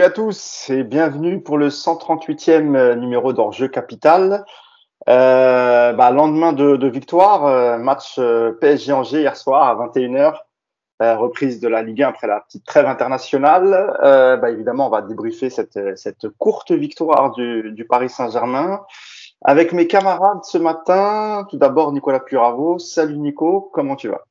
Salut à tous et bienvenue pour le 138e euh, numéro d'Enjeu Capital. Euh, bah, lendemain de, de victoire, euh, match euh, PSG Angers hier soir à 21h, reprise de la Ligue 1 après la petite trêve internationale. Bah, évidemment, on va débriefer cette, cette courte victoire du, du Paris Saint-Germain avec mes camarades ce matin. Tout d'abord, Nicolas Puravo. Salut Nico, comment tu vas?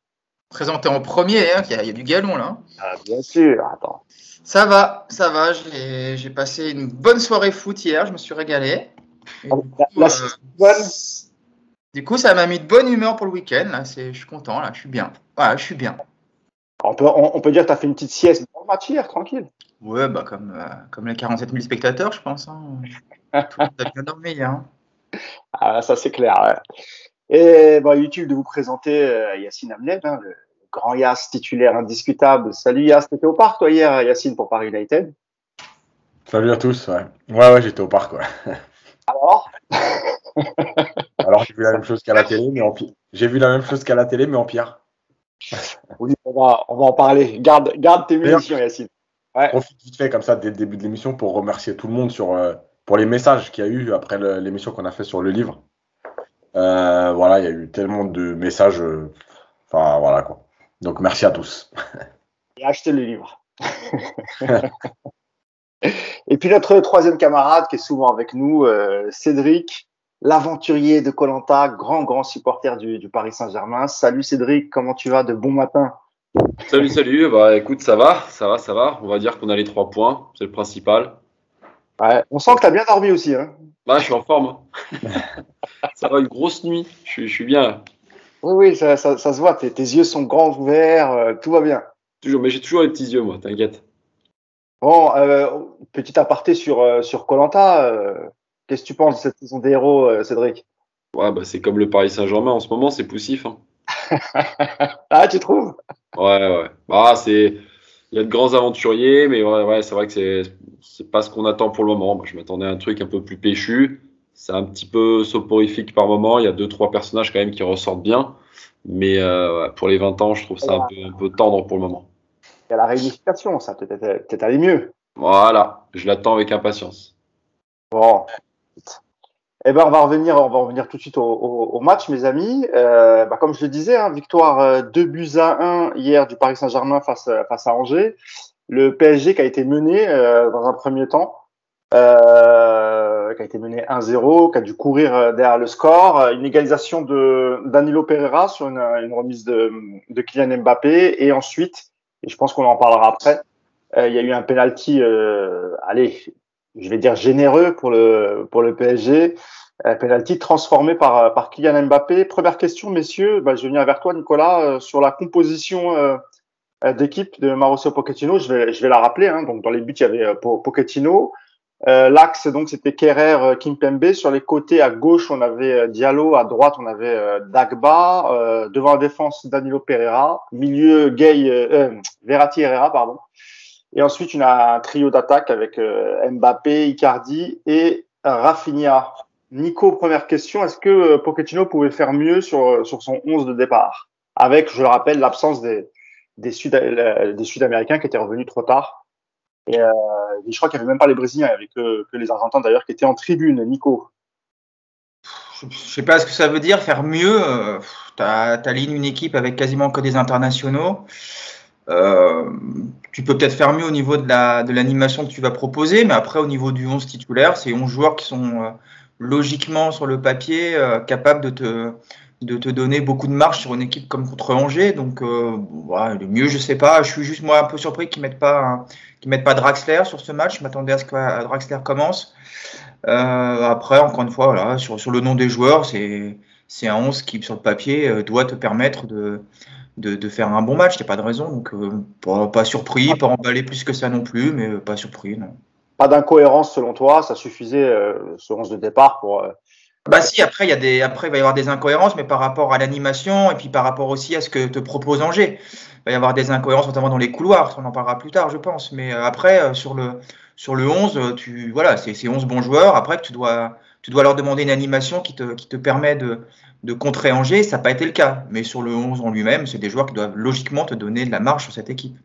Présenté en premier, hein, il y, a du galon là. Ah, bien sûr, attends. Ça va, ça va. J'ai passé une bonne soirée foot hier, je me suis régalé. Du, coup, euh, du, coup, ça m'a mis de bonne humeur pour le week-end. Je suis content, là, je suis bien. Voilà, je suis bien. On peut, on, peut dire que tu as fait une petite sieste dans le match hier, tranquille. Ouais, bah, comme, euh, comme les 47 000 spectateurs, je pense. Hein. Tout le bien dormi. Hein. Ah, ça, c'est clair. Ouais. Et bah, utile de vous présenter euh, Yacine Amned, hein, le grand Yass titulaire indiscutable. Salut Yass, t'étais au parc toi hier, Yacine, pour Paris United? Salut à tous, ouais. Ouais, ouais, j'étais au parc, ouais. Alors? Alors, j'ai vu la même chose qu'à la télé, mais en pire. J'ai vu la même chose qu'à la télé, mais en pire. Oui, on va, on va en parler. Garde, garde tes munitions, Yacine. Ouais. Profite vite fait comme ça dès le début de l'émission pour remercier tout le monde sur, euh, pour les messages qu'il y a eu après l'émission qu'on a fait sur le livre. Euh, voilà, il y a eu tellement de messages. Euh, enfin, voilà quoi. Donc merci à tous. Et achetez le livre. Et puis notre troisième camarade qui est souvent avec nous, euh, Cédric, l'aventurier de Colanta, grand grand supporter du, du Paris Saint-Germain. Salut Cédric, comment tu vas? De bon matin Salut, salut. Bah écoute, ça va, ça va, ça va. On va dire qu'on a les trois points, c'est le principal. Ouais, on sent que tu as bien dormi aussi. Hein bah, je suis en forme. Ça va, une grosse nuit. Je, je suis bien là. Oui, oui, ça, ça, ça se voit. Tes, tes, yeux sont grands ouverts, euh, tout va bien. Toujours, mais j'ai toujours les petits yeux, moi, t'inquiète. Bon, euh, petit aparté sur euh, sur Colanta. Qu'est-ce que tu penses de cette saison des héros, Cédric? Ouais, bah c'est comme le Paris Saint-Germain en ce moment, c'est poussif. Hein. ah, tu trouves? Ouais, ouais. Bah, c'est il y a de grands aventuriers, mais ouais, ouais c'est vrai que c'est c'est pas ce qu'on attend pour le moment. Moi, je m'attendais à un truc un peu plus péchu c'est un petit peu soporifique par moment. Il y a deux, trois personnages quand même qui ressortent bien. Mais euh, pour les 20 ans, je trouve ça un peu, un peu tendre pour le moment. Il y a la réunification, ça peut-être peut aller mieux. Voilà, je l'attends avec impatience. Bon. Eh ben, on va revenir, on va revenir tout de suite au, au, au match, mes amis. Euh, bah, comme je le disais, hein, victoire 2 euh, buts à 1 hier du Paris Saint-Germain face, face à Angers. Le PSG qui a été mené euh, dans un premier temps euh, qui a été mené 1-0, qui a dû courir euh, derrière le score. Euh, une égalisation de Danilo Pereira sur une, remise de, Kylian Mbappé. Et ensuite, et je pense qu'on en parlera après, euh, il y a eu un penalty, euh, allez, je vais dire généreux pour le, pour le PSG. Un penalty transformé par, par Kylian Mbappé. Première question, messieurs, bah, je vais venir vers toi, Nicolas, sur la composition d'équipe de Mauricio Pochettino. Je vais, je vais la rappeler. Hein. Donc, dans les buts, il y avait Pochettino. Euh, L'axe, donc, c'était Kerrer, euh, Kimpembe. Sur les côtés, à gauche, on avait euh, Diallo. À droite, on avait Dagba. Devant la défense, Danilo Pereira. Milieu, Gay, Verratti Herrera, pardon. Et ensuite, on a un trio d'attaque avec Mbappé, Icardi et Rafinha. Nico, première question. Est-ce que Pochettino pouvait faire mieux sur, sur son 11 de départ? Avec, je le rappelle, l'absence des, des Sud-Américains qui étaient revenus trop tard et, euh, je crois qu'il n'y avait même pas les Brésiliens, il n'y avait que, les Argentins d'ailleurs qui étaient en tribune. Nico Je ne sais pas ce que ça veut dire, faire mieux. Euh, tu alignes une équipe avec quasiment que des internationaux. Euh, tu peux peut-être faire mieux au niveau de l'animation que tu vas proposer, mais après, au niveau du 11 titulaire, c'est 11 joueurs qui sont logiquement sur le papier capables de te, de te donner beaucoup de marge sur une équipe comme contre Angers. Donc, euh, ouais, le mieux, je sais pas. Je suis juste moi un peu surpris qu'ils mettent pas qu'ils mettent pas Draxler sur ce match. Je m'attendais à ce que Draxler commence. Euh, après, encore une fois, voilà, sur, sur le nom des joueurs, c'est c'est un 11 qui, sur le papier, euh, doit te permettre de, de, de faire un bon match. Il n'y a pas de raison. Donc, euh, pas, pas, surpris, pas emballé plus que ça non plus, mais pas surpris, non. Pas d'incohérence selon toi, ça suffisait euh, ce 11 de départ pour bah si, après il y a des, après il va y avoir des incohérences, mais par rapport à l'animation et puis par rapport aussi à ce que te propose Angers, il va y avoir des incohérences notamment dans les couloirs. On en parlera plus tard, je pense. Mais euh, après euh, sur le sur le 11, tu voilà, c'est 11 bons joueurs. Après que tu dois tu dois leur demander une animation qui te qui te permet de de contrer Angers, ça n'a pas été le cas. Mais sur le 11 en lui-même, c'est des joueurs qui doivent logiquement te donner de la marche sur cette équipe.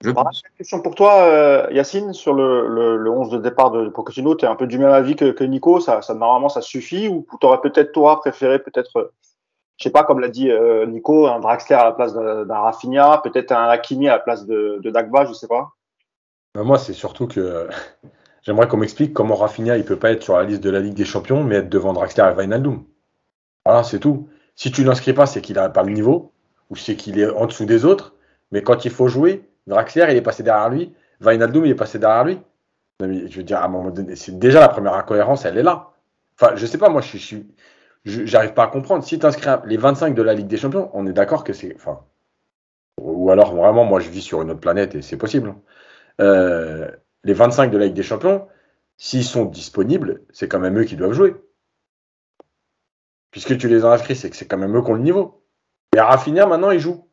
Je pense. Une question pour toi, euh, Yacine, sur le, le, le, 11 de départ de Pochettino. Tu es un peu du même avis que, que Nico. Ça, ça, normalement, ça suffit Ou tu aurais peut-être, toi, préféré, peut-être, je sais pas, comme l'a dit euh, Nico, un Draxler à la place d'un Rafinha, peut-être un Hakimi à la place de, de Dagba, je sais pas bah, Moi, c'est surtout que j'aimerais qu'on m'explique comment Rafinha, il peut pas être sur la liste de la Ligue des Champions, mais être devant Draxler et Wijnaldum. Voilà, c'est tout. Si tu l'inscris pas, c'est qu'il n'a pas le niveau, ou c'est qu'il est en dessous des autres. Mais quand il faut jouer, Draxler, il est passé derrière lui. Wijnaldum, il est passé derrière lui. je veux dire, à un moment donné, c'est déjà la première incohérence, elle est là. Enfin, je sais pas, moi, je suis, j'arrive pas à comprendre. Si tu inscris les 25 de la Ligue des Champions, on est d'accord que c'est, enfin, ou alors vraiment, moi, je vis sur une autre planète et c'est possible. Euh, les 25 de la Ligue des Champions, s'ils sont disponibles, c'est quand même eux qui doivent jouer. Puisque tu les as inscrits, c'est que c'est quand même eux qui ont le niveau. Et Rafinha, maintenant, il joue.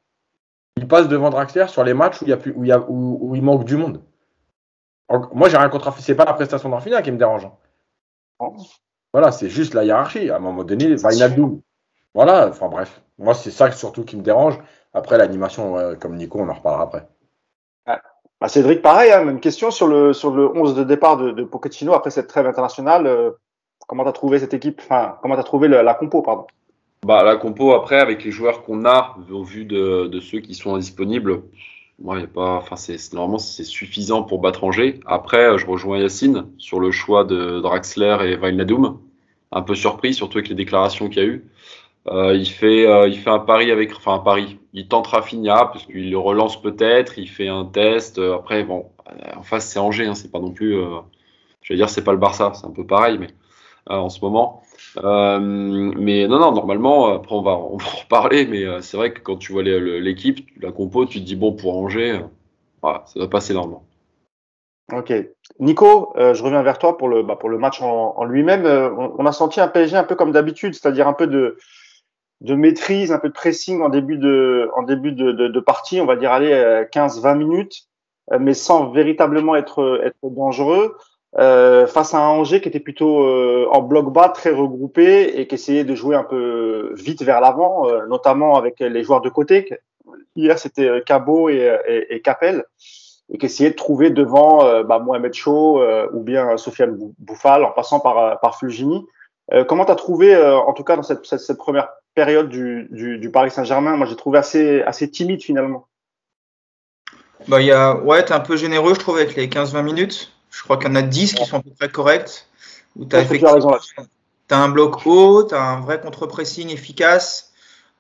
Il passe devant Draxler sur les matchs où il, y a plus, où il, où, il manque du monde. moi, j'ai rien contre C'est pas la prestation d'Arfina qui me dérange. Hein. Voilà, c'est juste la hiérarchie. À un moment donné, Vainaldou. Voilà, enfin bref. Moi, c'est ça surtout qui me dérange. Après, l'animation, comme Nico, on en reparlera après. Bah, Cédric, pareil, hein, même question sur le, sur le 11 de départ de, de Pochettino après cette trêve internationale. Euh, comment tu as trouvé cette équipe? Enfin, comment tu trouvé la compo, pardon? Bah, la compo, après, avec les joueurs qu'on a, au vu de, de, ceux qui sont disponibles, moi, a pas, enfin, c'est, normalement, c'est suffisant pour battre Angers. Après, je rejoins Yacine sur le choix de Draxler et Wijnaldum. Un peu surpris, surtout avec les déclarations qu'il y a eu. Euh, il fait, euh, il fait un pari avec, enfin un pari. Il tente Rafinha parce qu'il le relance peut-être. Il fait un test. Euh, après, bon, euh, en face c'est Angers, hein, c'est pas non plus. je veux dire, c'est pas le Barça, c'est un peu pareil, mais en ce moment. Euh, mais non, non, normalement, après on va, en reparler, mais euh, c'est vrai que quand tu vois l'équipe, la compo, tu te dis bon, pour Angers, euh, ça va passer normalement. Ok. Nico, je reviens vers toi pour le, bah, match en, lui-même. On, a senti un PSG un peu comme d'habitude, c'est-à-dire un peu de, maîtrise, un peu de pressing en début de, partie, on va dire aller 15-20 minutes, mais sans véritablement être dangereux. Euh, face à un Angers qui était plutôt euh, en bloc bas, très regroupé et qui essayait de jouer un peu vite vers l'avant, euh, notamment avec les joueurs de côté. Hier, c'était Cabot et, et, et, Capel et qui essayait de trouver devant bah, Mohamed Chaud ou bien Sofiane Bouffal en passant par, par Fulgini. comment tu as trouvé, en tout cas dans cette, cette, première période du, du, du Paris Saint-Germain? Moi, j'ai trouvé assez, assez timide finalement. Bah, y a... Ouais, tu es un peu généreux, je trouve, avec les 15-20 minutes. Je crois qu'il y en a 10 qui sont à peu près corrects. Où tu as, as, un bloc haut, tu as un vrai contre-pressing efficace.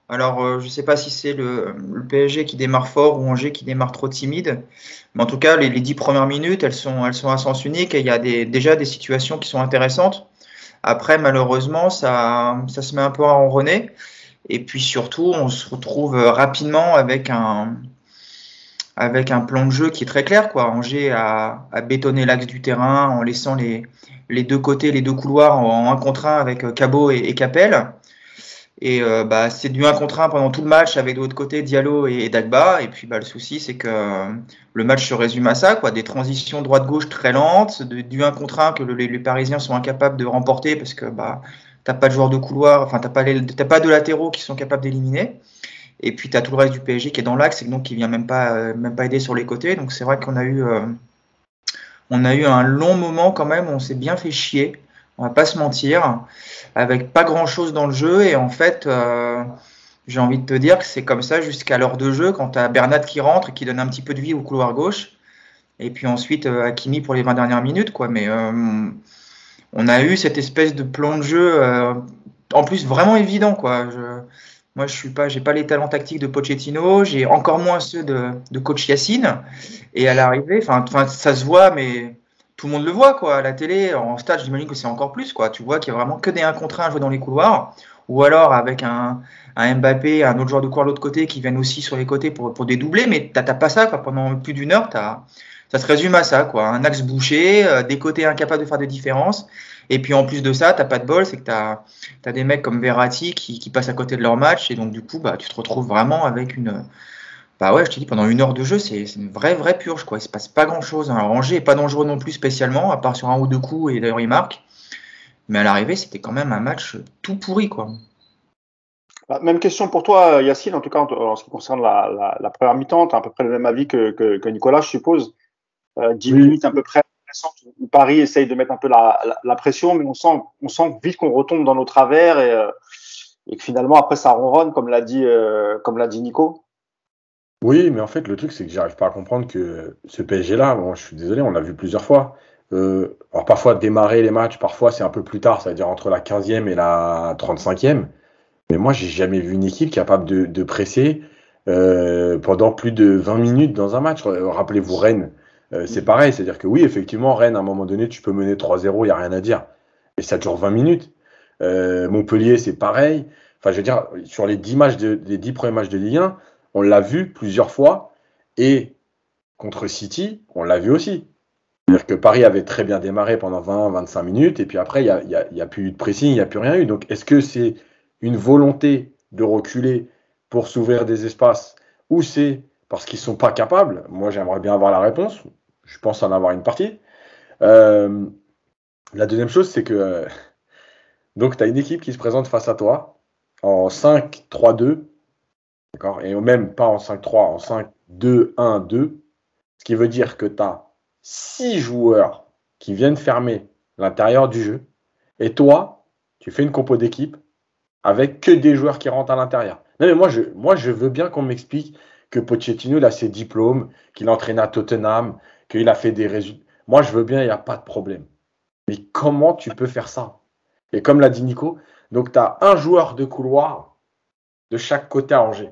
Alors, euh, je ne sais pas si c'est le, le, PSG qui démarre fort ou Angers qui démarre trop timide. Mais en tout cas, les, les 10 premières minutes, elles sont, elles sont à sens unique et il y a des, déjà des situations qui sont intéressantes. Après, malheureusement, ça, ça se met un peu à enronner. Et puis surtout, on se retrouve rapidement avec un, avec un plan de jeu qui est très clair. Quoi. Angers a, a bétonné l'axe du terrain en laissant les, deux côtés, les deux couloirs en 1 contre 1 avec euh, Cabot et, Capel. Et euh, bah, c'est du 1 contre 1 pendant tout le match avec de l'autre côté Diallo et, Dagba. Et puis bah, le souci, c'est que euh, le match se résume à ça, quoi. des transitions droite-gauche très lentes, de, du 1 contre 1 que le, les, Parisiens sont incapables de remporter parce que bah, tu n'as pas de joueurs de couloir, enfin, tu n'as pas de latéraux qui sont capables d'éliminer. Et puis tu as tout le reste du PSG qui est dans l'axe et donc qui vient même pas, euh, même pas aider sur les côtés. Donc c'est vrai qu'on a eu, euh, on a eu un long moment quand même. On s'est bien fait chier. On va pas se mentir, avec pas grand chose dans le jeu. Et en fait, euh, j'ai envie de te dire que c'est comme ça jusqu'à l'heure de jeu quand tu as Bernat qui rentre et qui donne un petit peu de vie au couloir gauche. Et puis ensuite Hakimi pour les 20 dernières minutes. Quoi. Mais on a eu cette espèce de plan de jeu, en plus vraiment évident. Quoi. Moi, je suis pas, j'ai pas les talents tactiques de Pochettino, j'ai encore moins ceux de, de coach Yacine. Et à l'arrivée, enfin, ça se voit, mais tout le monde le voit, quoi. À la télé, en stade, j'imagine que c'est encore plus, quoi. Tu vois qu'il y a vraiment que des 1 contre 1 à jouer dans les couloirs, ou alors avec un, un Mbappé, un autre joueur de couloir de l'autre côté qui viennent aussi sur les côtés pour, pour dédoubler, mais t'as pas ça, quoi. Pendant plus d'une heure, as, ça se résume à ça, quoi. Un axe bouché, euh, des côtés incapables de faire de différence. Et puis en plus de ça, t'as pas de bol, c'est que tu as, as, des mecs comme Verratti qui, qui, passent à côté de leur match. Et donc du coup, bah, tu te retrouves vraiment avec une... Bah ouais, je te dis, pendant une heure de jeu, c'est une vraie, vraie purge. Quoi. Il se passe pas grand-chose. Alors Angers n'est pas dangereux non plus spécialement, à part sur un ou deux coups, et d'ailleurs il marque. Mais à l'arrivée, c'était quand même un match tout pourri. quoi. Bah, même question pour toi, Yacine, en tout cas en, ce qui concerne la, la, première mi-temps, tu as à peu près le même avis que, que, que Nicolas, je suppose. Euh, 10 minutes à peu près Paris essaye de mettre un peu la, pression, mais on sent, vite qu'on retombe dans nos travers et, euh, que finalement après ça ronronne, comme l'a dit, euh, comme l'a dit Nico. Oui, mais en fait le truc c'est que j'arrive pas à comprendre que ce PSG là, je suis désolé, on l'a vu plusieurs fois. Euh, parfois démarrer les matchs, parfois c'est un peu plus tard, c'est-à-dire entre la 15e et la 35e. Mais moi, j'ai jamais vu une équipe capable de, presser pendant plus de 20 minutes dans un match. Rappelez-vous Rennes, euh, c'est pareil. C'est-à-dire que oui, effectivement, Rennes, à un moment donné, tu peux mener 3-0, il n'y a rien à dire. Et ça dure 20 minutes. Euh, Montpellier, c'est pareil. Enfin, je veux dire, sur les 10, matchs les 10 premiers matchs de Ligue 1, on l'a vu plusieurs fois. Et contre City, on l'a vu aussi. C'est-à-dire que Paris avait très bien démarré pendant 20-25 minutes. Et puis après, il n'y a, y a, a plus eu de pressing, il n'y a plus rien eu. Donc, est-ce que c'est une volonté de reculer pour s'ouvrir des espaces, ou c'est parce qu'ils ne sont pas capables? Moi, j'aimerais bien avoir la réponse. Je pense en avoir une partie. Euh, la deuxième chose, c'est que euh, donc tu as une équipe qui se présente face à toi en 5-3-2, d'accord Et même pas en 5-3, en 5-2-1-2, ce qui veut dire que tu as 6 joueurs qui viennent fermer l'intérieur du jeu, et toi, tu fais une compo d'équipe avec que des joueurs qui rentrent à l'intérieur. Non, mais moi, je, moi, je veux bien qu'on m'explique que Pochettino, il a ses diplômes, qu'il entraîne à Tottenham, qu'il a fait des résultats. Moi, je veux bien, il n'y a pas de problème. Mais comment tu peux faire ça? Et comme l'a dit Nico, donc tu as un joueur de couloir de chaque côté à Angers.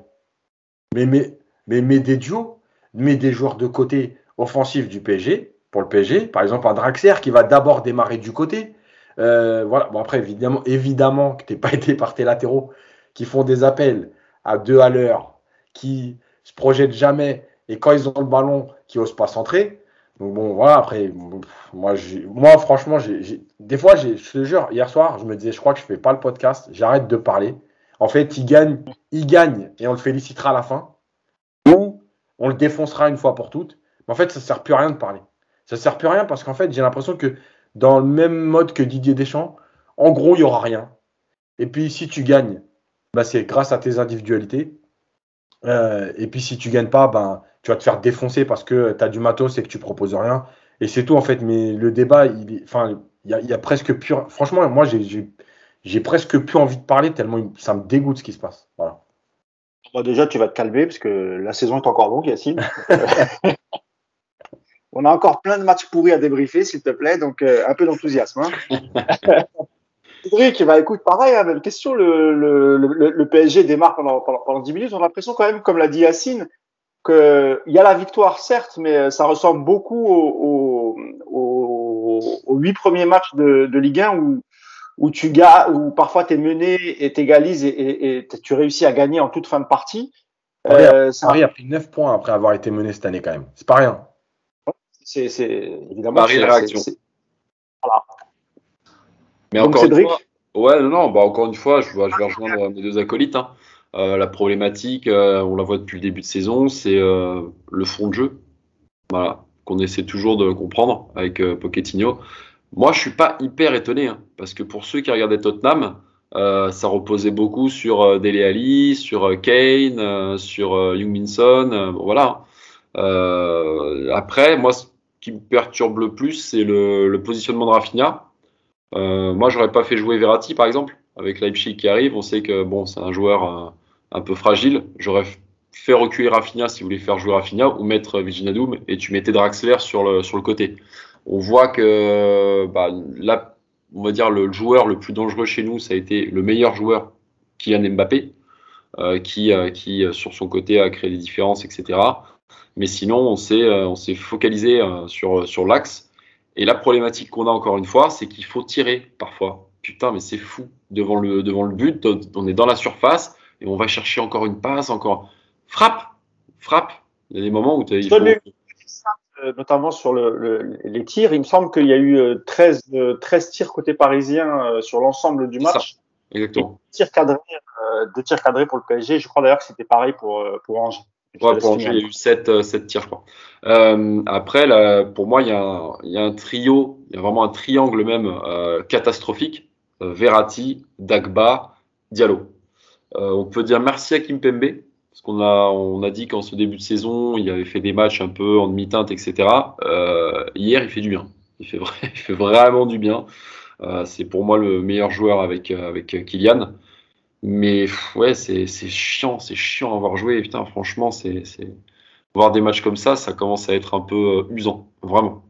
Mais, mais, mais, mais des duos, mais des joueurs de côté offensif du PSG, pour le PSG, par exemple un Draxler qui va d'abord démarrer du côté, euh, voilà. Bon, après, évidemment, évidemment que tu n'es pas aidé par tes latéraux qui font des appels à deux à l'heure, qui se projettent jamais et quand ils ont le ballon, qui n'osent pas centrer. Donc bon, voilà, après, moi, franchement, des fois, je te jure, hier soir, je me disais, je crois que je ne fais pas le podcast, j'arrête de parler. En fait, il gagne, il gagne et on le félicitera à la fin. Ou on le défoncera une fois pour toutes. Mais en fait, ça ne sert plus à rien de parler. Ça ne sert plus à rien parce qu'en fait, j'ai l'impression que dans le même mode que Didier Deschamps. En gros, il n'y aura rien. Et puis, si tu gagnes, bah, c'est grâce à tes individualités. Euh, et puis, si tu gagnes pas, ben, tu vas te faire défoncer parce que tu as du matos et que tu proposes rien. Et c'est tout, en fait. Mais le débat, il enfin, il y, a, presque plus. Franchement, moi, j'ai presque plus envie de parler tellement ça me dégoûte ce qui se passe. Voilà. déjà, tu vas te calmer parce que la saison est encore longue, Yacine. On a encore plein de matchs pourris à débriefer, s'il te plaît, donc euh, un peu d'enthousiasme. Hein. Cédric, bah, écoute, pareil, hein, même question. Le, le, le, le PSG démarre pendant, pendant, pendant, 10 minutes. On a l'impression quand même, comme l'a dit Yacine, qu'il y a la victoire, certes, mais euh, ça ressemble beaucoup aux, aux, aux, 8 premiers matchs de, de Ligue 1 où, où, tu gagnes, où parfois tu es mené et t'égalises et, et, et, tu réussis à gagner en toute fin de partie. Paris, euh, Paris a pris 9 points après avoir été mené cette année quand même. C'est pas rien c'est évidemment. Marie réaction. Voilà. Mais encore une fois, ouais, non, non, bah encore une fois, je, je vais rejoindre mes deux acolytes. Hein. Euh, la problématique, euh, on la voit depuis le début de saison, c'est euh, le fond de jeu. Voilà, qu'on essaie toujours de comprendre avec euh, Pochettino. Moi, je suis pas hyper étonné, hein, parce que pour ceux qui regardaient Tottenham, ça reposait beaucoup sur Dele Ali, sur Kane, sur Young Minson, voilà. après, moi, qui me perturbe le plus, c'est le, positionnement de Rafinha. Euh, moi, j'aurais pas fait jouer Verratti, par exemple, avec Leipzig qui arrive. On sait que bon, c'est un joueur euh, un peu fragile. J'aurais fait reculer Rafinha si vous voulez faire jouer Rafinha ou mettre Viginadoum et tu mettais Draxler sur le, sur le côté. On voit que bah, là, on va dire le joueur le plus dangereux chez nous, ça a été le meilleur joueur, Kylian Mbappé, euh, qui, euh, qui sur son côté a créé des différences, etc. Mais sinon, on s'est, euh, focalisé euh, sur, sur l'axe. Et la problématique qu'on a encore une fois, c'est qu'il faut tirer parfois. Putain, mais c'est fou. Devant le, devant le but, on est dans la surface et on va chercher encore une passe, encore. Frappe Frappe Il y a des moments où tu as. Euh, notamment sur le, les tirs. Il me semble qu'il y a eu 13, 13 tirs côté parisien sur l'ensemble du match. Exactement. Deux tirs, cadrés, deux tirs cadrés pour le PSG. Je crois d'ailleurs que c'était pareil pour, pour Angers. Ouais, pour Angers, il y a eu 7, euh, tirs, je crois. Euh, après, là, pour moi, il y, a un, il y, a un, trio, il y a vraiment un triangle même euh, catastrophique. Euh, Verratti, Dagba, Diallo. on peut dire merci à Kimpembe, parce qu'on a, on a dit qu'en ce début de saison, il avait fait des matchs un peu en demi-teinte, etc. hier, il fait du bien. Il fait, il fait vraiment du bien. c'est pour moi le meilleur joueur avec, avec Kylian. Mais ouais, c'est chiant, c'est chiant à avoir joué. Putain, franchement, c'est voir des matchs comme ça, ça commence à être un peu usant, vraiment.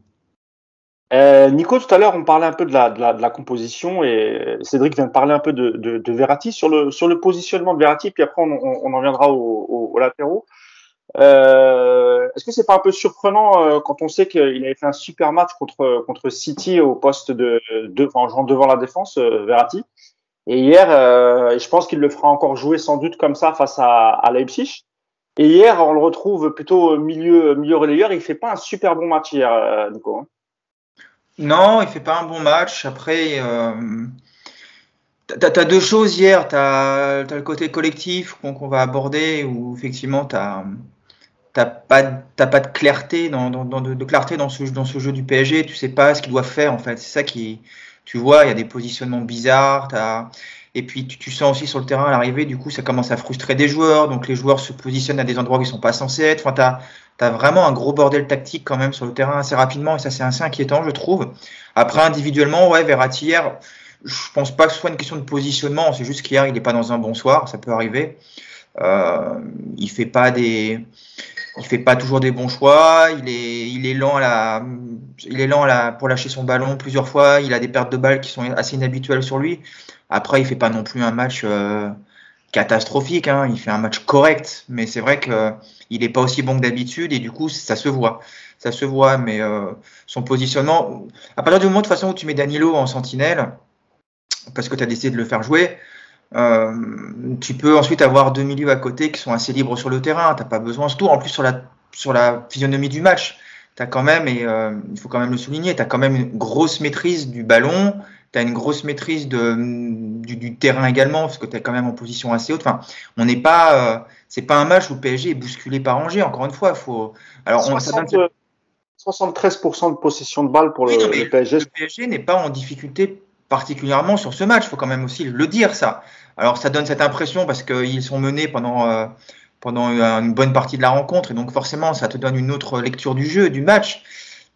Euh, Nico, tout à l'heure, on parlait un peu de la, de, la, de la, composition et Cédric vient de parler un peu de, de, de Verratti sur le, sur le positionnement de Verratti, puis après on, on, en viendra au, au, au latéraux. Euh, Est-ce que c'est pas un peu surprenant euh, quand on sait qu'il avait fait un super match contre, contre City au poste de, de enfin, devant la défense, euh, Verratti, et hier, euh, je pense qu'il le fera encore jouer sans doute comme ça face à, Leipzig. Et hier, on le retrouve plutôt milieu milieu relayeur. Il fait pas un super bon match hier, Nico. Hein. Non, il fait pas un bon match. Après, euh, tu as, deux choses hier. Tu as, le côté collectif qu'on va aborder où effectivement tu n'as pas, pas de clarté, dans, de, clarté dans ce, dans ce jeu du PSG. Tu sais pas ce qu'ils doivent faire en. C'est ça qui. Tu vois, il y a des positionnements bizarres. Et puis tu, sens aussi sur le terrain à l'arrivée, du coup, ça commence à frustrer des joueurs. Donc les joueurs se positionnent à des endroits où ils sont pas censés être. Enfin, tu tu as vraiment un gros bordel tactique quand même sur le terrain assez rapidement et ça c'est assez inquiétant je trouve. Après individuellement, ouais, Verratti hier, je pense pas que ce soit une question de positionnement, c'est juste qu'hier il n'est pas dans un bon soir, ça peut arriver. Euh, il fait pas des, il fait pas toujours des bons choix. Il est, il est lent à la, il est lent à pour lâcher son ballon plusieurs fois. Il a des pertes de balles qui sont assez inhabituelles sur lui. Après, il fait pas non plus un match euh, catastrophique. Hein. Il fait un match correct, mais c'est vrai que il n'est pas aussi bon que d'habitude et du coup ça se voit. Ça se voit, mais euh, son positionnement, à partir du moment de toute façon où tu mets Danilo en sentinelle, parce que tu as décidé de le faire jouer, tu peux ensuite avoir deux milieux à côté qui sont assez libres sur le terrain. Tu n'as pas besoin, surtout en plus sur la, sur la physionomie du match. Tu as quand même, et euh, il faut quand même le souligner, tu as quand même une grosse maîtrise du ballon, tu as une grosse maîtrise de, du, terrain également, parce que tu es quand même en position assez haute. Enfin, on n'est pas, euh, c'est pas un match où le PSG est bousculé par Angers, encore une fois. Faut, alors, 73% de possession de balle pour le, PSG. Le PSG n'est pas en difficulté particulièrement sur ce match, il faut quand même aussi le dire, ça. Alors, ça donne cette impression parce qu'ils sont menés pendant, euh, pendant une bonne partie de la rencontre, et donc forcément, ça te donne une autre lecture du jeu, du match.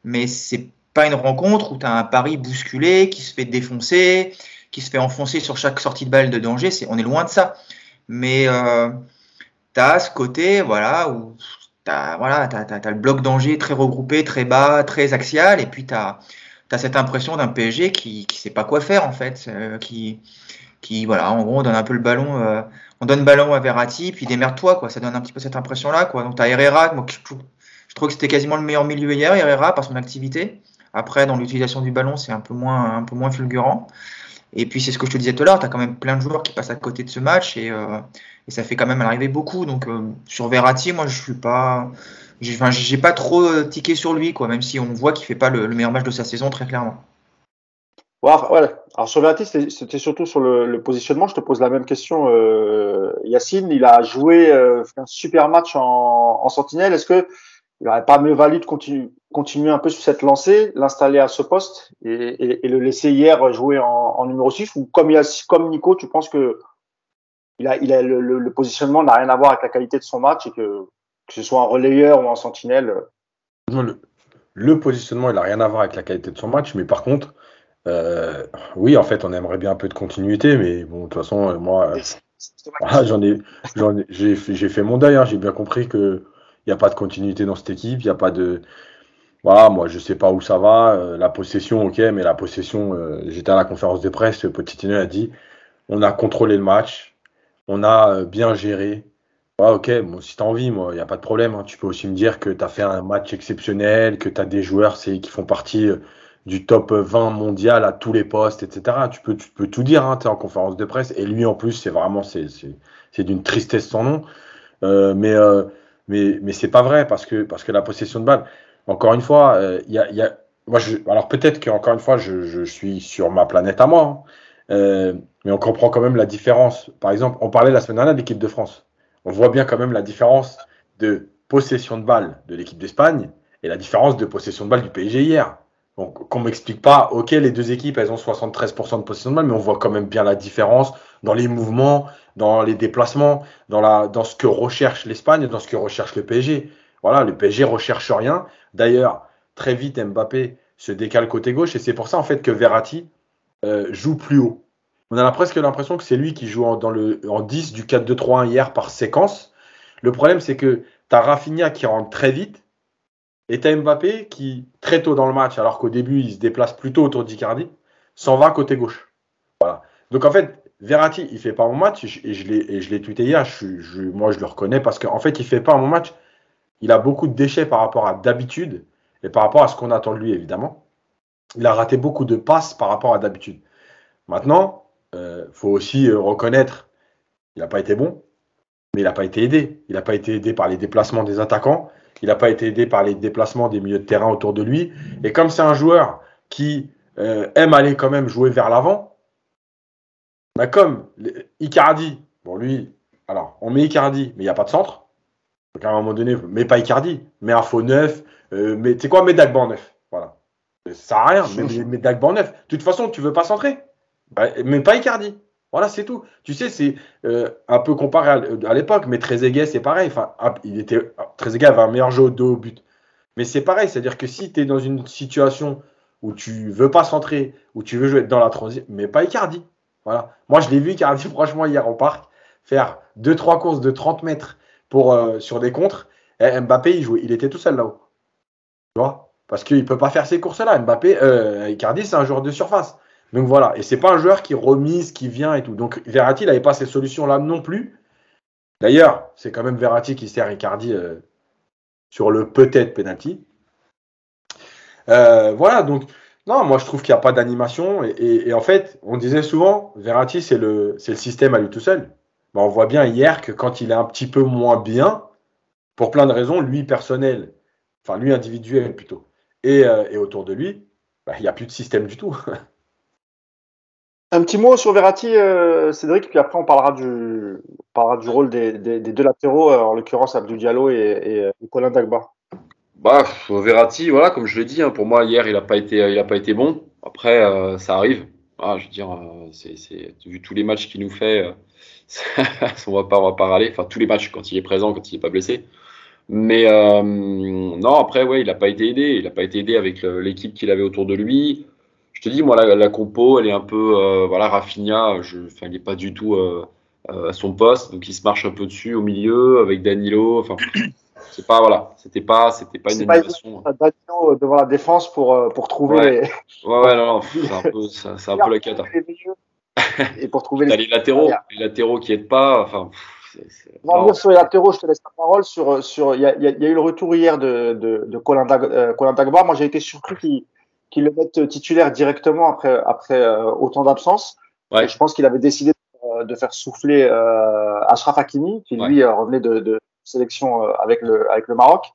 Mais c'est pas une rencontre où tu as un pari bousculé qui se fait défoncer, qui se fait enfoncer sur chaque sortie de balle de danger. On est loin de ça. Mais euh, tu as ce côté voilà, où tu as, voilà, le bloc danger très regroupé, très bas, très axial, et puis tu as, cette impression d'un PSG qui ne sait pas quoi faire en fait, euh, qui, voilà, en gros, on donne un peu le ballon. Euh, on donne le ballon à Verratti, puis démerde-toi, quoi. Ça donne un petit peu cette impression-là, quoi. Donc, tu as Herrera, moi, je, trouve que c'était quasiment le meilleur milieu hier, Herrera, par son activité. Après, dans l'utilisation du ballon, c'est un peu moins, un peu moins fulgurant. Et puis, c'est ce que je te disais tout à l'heure, tu as quand même plein de joueurs qui passent à côté de ce match et, euh, ça fait quand même arriver beaucoup. Donc, sur Verratti, moi, je suis pas. J'ai pas trop euh, tiqué sur lui, quoi, même si on voit qu'il fait pas le, meilleur match de sa saison, très clairement. Alors, sur Verratti, c'était surtout sur le, positionnement. Je te pose la même question. Yacine, il a joué un super match en, en sentinelle. Est-ce que il n'aurait pas mieux valu de continuer, un peu sur cette lancée, l'installer à ce poste et, le laisser hier jouer en, numéro 6 ou comme, comme Nico, tu penses que il a, il a le, le, positionnement n'a rien à voir avec la qualité de son match et que, que ce soit un relayeur ou un sentinelle. Le, le positionnement, il n'a rien à voir avec la qualité de son match, mais par contre, euh, oui, en fait, on aimerait bien un peu de continuité, mais bon, de toute façon, moi, euh, j'en ai, j'ai fait mon deuil, hein, j'ai bien compris que il n'y a pas de continuité dans cette équipe, il n'y a pas de. Voilà, moi je sais pas où ça va. Euh, la possession, ok, mais la possession, euh, j'étais à la conférence de presse, Petit a dit on a contrôlé le match, on a euh, bien géré. Ouais, ok, bon, si tu as envie, moi, il n'y a pas de problème. Hein. Tu peux aussi me dire que tu as fait un match exceptionnel, que tu as des joueurs qui font partie du top 20 mondial à tous les postes, etc. Tu peux, tu peux tout dire, hein, tu en conférence de presse. Et lui, en plus, c'est vraiment c'est d'une tristesse sans nom. mais mais, mais c'est pas vrai parce que, parce que la possession de balle, encore une fois, euh, y, a, y, a, moi je, alors peut-être qu'encore une fois, je, je, suis sur ma planète à moi, hein. euh, mais on comprend quand même la différence. Par exemple, on parlait la semaine dernière de l'équipe de France. On voit bien quand même la différence de possession de balle de l'équipe d'Espagne et la différence de possession de balle du PSG hier. Donc, qu'on m'explique pas, ok, les deux équipes, elles ont 73% de possession de balle, mais on voit quand même bien la différence dans les mouvements, dans les déplacements, dans, ce que recherche l'Espagne, dans ce que recherche le PSG. Voilà, le PSG recherche rien. D'ailleurs, très vite, Mbappé se décale côté gauche et c'est pour ça en fait que Verratti euh, joue plus haut. On a presque l'impression que c'est lui qui joue en, dans le, en 10 du 4-2-3-1 hier par séquence. Le problème, c'est que tu as Rafinha qui rentre très vite et tu as Mbappé qui, très tôt dans le match, alors qu'au début, il se déplace plutôt autour d'Icardi, s'en va côté gauche. Voilà. Donc en fait, Verratti, il fait pas mon match et je l'ai tweeté hier. Moi, je le reconnais parce qu'en fait, il fait pas mon match. Il a beaucoup de déchets par rapport à d'habitude et par rapport à ce qu'on attend de lui, évidemment. Il a raté beaucoup de passes par rapport à d'habitude. Maintenant, euh, faut aussi euh, reconnaître, il n'a pas été bon, mais il n'a pas été aidé. Il n'a pas été aidé par les déplacements des attaquants. Il n'a pas été aidé par les déplacements des milieux de terrain autour de lui. Et comme c'est un joueur qui euh, aime aller quand même jouer vers l'avant, bah comme Icardi, bon lui, alors on met Icardi, mais il n'y a pas de centre. Donc à un moment donné, mais pas Icardi, mais un faux neuf, euh, mais tu sais quoi, mets Dagba en neuf. Voilà. Ça sert à rien, mais, mais Dagba en neuf. De toute façon, tu veux pas centrer. Bah, mais pas Icardi. Voilà, c'est tout. Tu sais, c'est euh, un peu comparé à, l'époque, mais Trezeguet, c'est pareil. Enfin, il était, Trezeguet avait un meilleur jeu au but. Mais c'est pareil, c'est-à-dire que si tu es dans une situation où tu veux pas centrer, où tu veux jouer dans la transition, mais pas Icardi. Voilà. Moi, je l'ai vu Icardi, franchement, hier au parc, faire 2-3 courses de 30 mètres pour, euh, sur des contres. Et Mbappé, il, jouait, il était tout seul là-haut. Tu vois? Parce qu'il peut pas faire ces courses-là. Mbappé, euh, Icardi, c'est un joueur de surface. Donc voilà, et c'est pas un joueur qui remise, qui vient et tout. Donc Verratti n'avait pas ces solutions-là non plus. D'ailleurs, c'est quand même Verratti qui sert Icardi euh, sur le peut-être penalty. Euh, voilà, donc non, moi je trouve qu'il n'y a pas d'animation. Et, en fait, on disait souvent, Verratti c'est le, système à lui tout seul. Ben, on voit bien hier que quand il est un petit peu moins bien, pour plein de raisons, lui personnel, enfin lui individuel plutôt, et, euh, autour de lui, ben, il n'y a plus de système du tout. Un petit mot sur Verratti, euh, Cédric, puis après on parlera du, rôle des, deux latéraux, euh, en l'occurrence Abdou Diallo et, euh, Colin Dagba. Bah, Verratti, voilà, comme je l'ai dit, hein, pour moi hier il n'a pas été, pas été bon. Après, ça arrive. Ah, je veux dire, vu tous les matchs qu'il nous fait, on va pas, on va pas râler. Enfin, tous les matchs quand il est présent, quand il n'est pas blessé. Mais non, après, ouais, il n'a pas été aidé. Il n'a pas été aidé avec l'équipe qu'il avait autour de lui te dis, moi, la, compo, elle est un peu, euh, voilà, Rafinha, je, il n'est pas du tout euh, euh, à son poste, donc il se marche un peu dessus au milieu avec Danilo. Enfin, c'est pas, voilà, c'était pas, c'était pas une animation. Danilo devant la défense pour, pour trouver. Ouais, ouais, non, non c'est un peu, c'est un peu la cata. Et pour trouver les... les latéraux, les latéraux qui aident pas, enfin. Non, sur les latéraux, je te laisse la parole. Sur, sur, il y, a, y a eu le retour hier de, de, de Colin, Dagba. Moi, j'ai été surpris qu'il qu'il le mette titulaire directement après, après euh, autant d'absence. Je pense qu'il avait décidé de faire souffler euh, Ashraf Hakimi, qui lui euh, revenait de, de, sélection euh, avec le, avec le Maroc.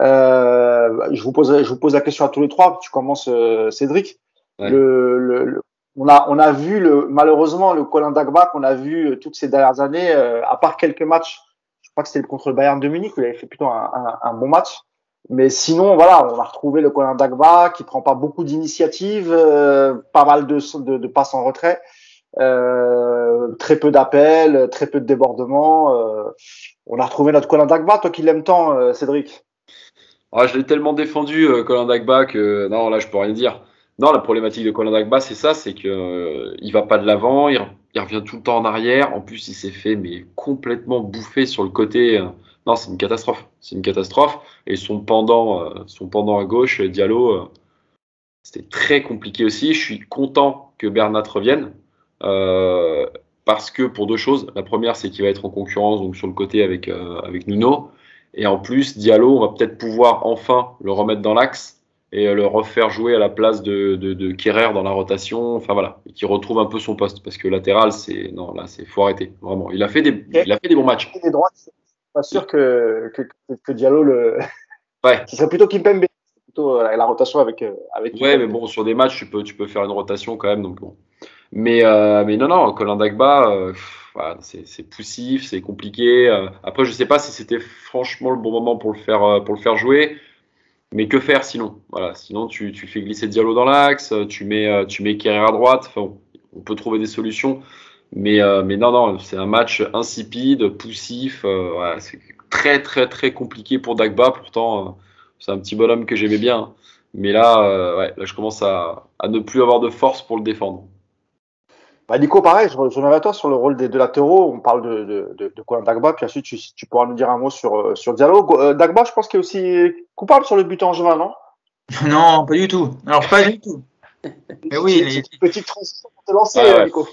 Euh, je, vous pose, je vous pose la question à tous les trois. Tu commences, Cédric. Le, le, on, a, on a vu le, malheureusement le Colin Dagba qu'on a vu toutes ces dernières années, à part quelques matchs. Je crois que c'était contre le Bayern de Munich où il avait fait plutôt un, un, un bon match. Mais sinon, voilà, on a retrouvé le Colin Dagba qui prend pas beaucoup d'initiatives, euh, pas mal de, de, de, passes en retrait, euh, très peu d'appels, très peu de débordements. Euh, on a retrouvé notre Colin Dagba, toi qui l'aimes tant, euh, Cédric. Ah, je l'ai tellement défendu, euh, Colin Dagba, que non, là, je peux rien dire. Non, la problématique de Colin Dagba, c'est ça, c'est que il va pas de l'avant, il, il, revient tout le temps en arrière. En plus, il s'est fait mais complètement bouffer sur le côté non, c'est une catastrophe. C'est une catastrophe. Et son pendant, euh, son pendant à gauche, Diallo, euh, c'était très compliqué aussi. Je suis content que Bernat revienne. Euh, parce que pour deux choses. La première, c'est qu'il va être en concurrence donc sur le côté avec, avec Nuno. Et en plus, Diallo, on va peut-être pouvoir enfin le remettre dans l'axe et le refaire jouer à la place de, de, de Kerrer dans la rotation. Enfin voilà, et qui retrouve un peu son poste parce que latéral, c'est non là, c'est faut arrêter vraiment. Il a fait des, il a fait des bons matchs pas sûr que, que, que Diallo le. Ouais. Ce serait plutôt Kimpembe, plutôt euh, la, rotation avec. Euh, avec ouais, mais bon, sur des matchs, tu peux, tu peux faire une rotation quand même. Donc bon. Mais, euh, mais non, non, Colin Dagba, euh, voilà, c'est poussif, c'est compliqué. après, je sais pas si c'était franchement le bon moment pour le faire, pour le faire jouer. Mais que faire sinon? Voilà, sinon tu, tu fais glisser Diallo dans l'axe, tu mets, tu mets Kerrer à droite. Enfin, on peut trouver des solutions. Mais, euh, mais non, non, c'est un match insipide, poussif. Euh, c'est très, très, très compliqué pour Dagba. Pourtant, euh, c'est un petit bonhomme que j'aimais bien. Mais là, ouais, là, je commence à, à, ne plus avoir de force pour le défendre. Bah Nico, pareil, je reviens à toi sur le rôle des deux latéraux. On parle de, de, de, de Colin Dagba, puis ensuite tu, tu, pourras nous dire un mot sur, sur Diallo. Dagba, je pense qu'il est aussi coupable sur le but en juin, non? Non, pas du tout. Alors, pas du tout. Mais oui, les... petite transition te lancer, ah ouais. Nico.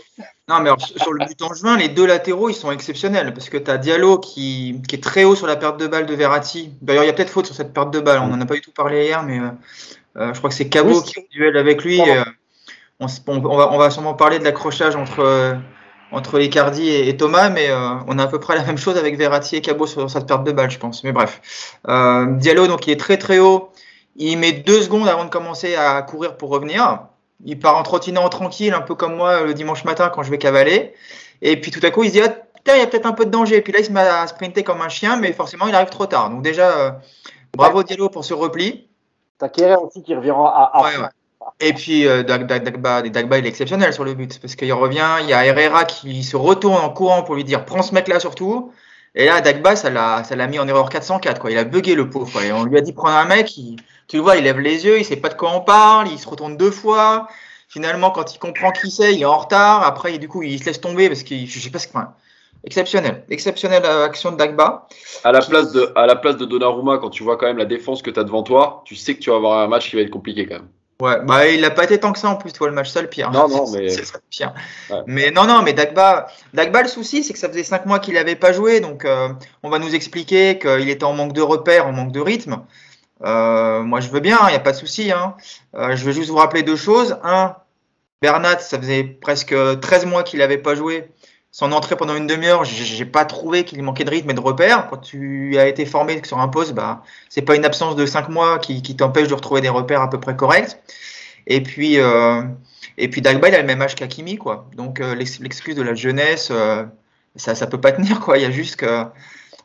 Non, mais alors, sur le but en juin, les deux latéraux, ils sont exceptionnels parce que tu as Diallo qui, qui, est très haut sur la perte de balle de Verratti. D'ailleurs, il y a peut-être faute sur cette perte de balle. On n'en a pas du tout parlé hier, mais euh, je crois que c'est Cabot oui, qui fait duel avec lui. Euh, on, on, va, on, va, sûrement parler de l'accrochage entre, euh, entre Icardi et, et, Thomas, mais on a à peu près la même chose avec Verratti et Cabot sur cette perte de balle, je pense. Mais bref. Diallo, donc, il est très très haut. Il met deux secondes avant de commencer à courir pour revenir. Il part en trottinant tranquille, un peu comme moi le dimanche matin quand je vais cavaler. Et puis tout à coup, il se dit, ah, putain, il y a peut-être un peu de danger. Et puis là, il se met à sprinter comme un chien, mais forcément, il arrive trop tard. Donc déjà, euh, bravo Diallo pour ce repli. T'as aussi qui revient à, à ouais, ouais. Et puis euh, Dagba, Dagba, il est exceptionnel sur le but parce qu'il revient. Il y a Herrera qui se retourne en courant pour lui dire prends ce mec-là surtout. Et là, Dagba, ça l'a, ça l'a mis en erreur 404. Quoi. Il a bugué le pauvre. Quoi. Et on lui a dit prendre un mec. Il, tu le vois, il lève les yeux, il sait pas de quoi on parle, il se retourne deux fois. Finalement, quand il comprend qui c'est, il est en retard. Après, du coup, il se laisse tomber parce que je sais pas ce que. Enfin, exceptionnel, exceptionnelle action de Dagba. À la place de, à la place de Donnarumma, quand tu vois quand même la défense que tu as devant toi, tu sais que tu vas avoir un match qui va être compliqué quand même. Ouais, bah il n'a pas été tant que ça en plus, toi, le match seul, pire. Non, non, mais. C'est pire. Ouais. Mais non, non, mais Dagba, Dagba, le souci, c'est que ça faisait cinq mois qu'il n'avait pas joué, donc euh, on va nous expliquer qu'il était en manque de repères, en manque de rythme. Euh, moi, je veux bien, il n'y a pas de souci. Hein. Euh, je veux juste vous rappeler deux choses. Un, Bernat, ça faisait presque 13 mois qu'il n'avait pas joué. Son entrée pendant une demi-heure, j'ai pas trouvé qu'il manquait de rythme et de repères. Quand tu as été formé sur un poste, bah, c'est pas une absence de 5 mois qui, qui t'empêche de retrouver des repères à peu près corrects. Et puis, euh, et puis Dagba, il a le même âge qu'Akimi, quoi. Donc, euh, l'excuse de la jeunesse, euh, ça, ça peut pas tenir, quoi. Il y a juste que,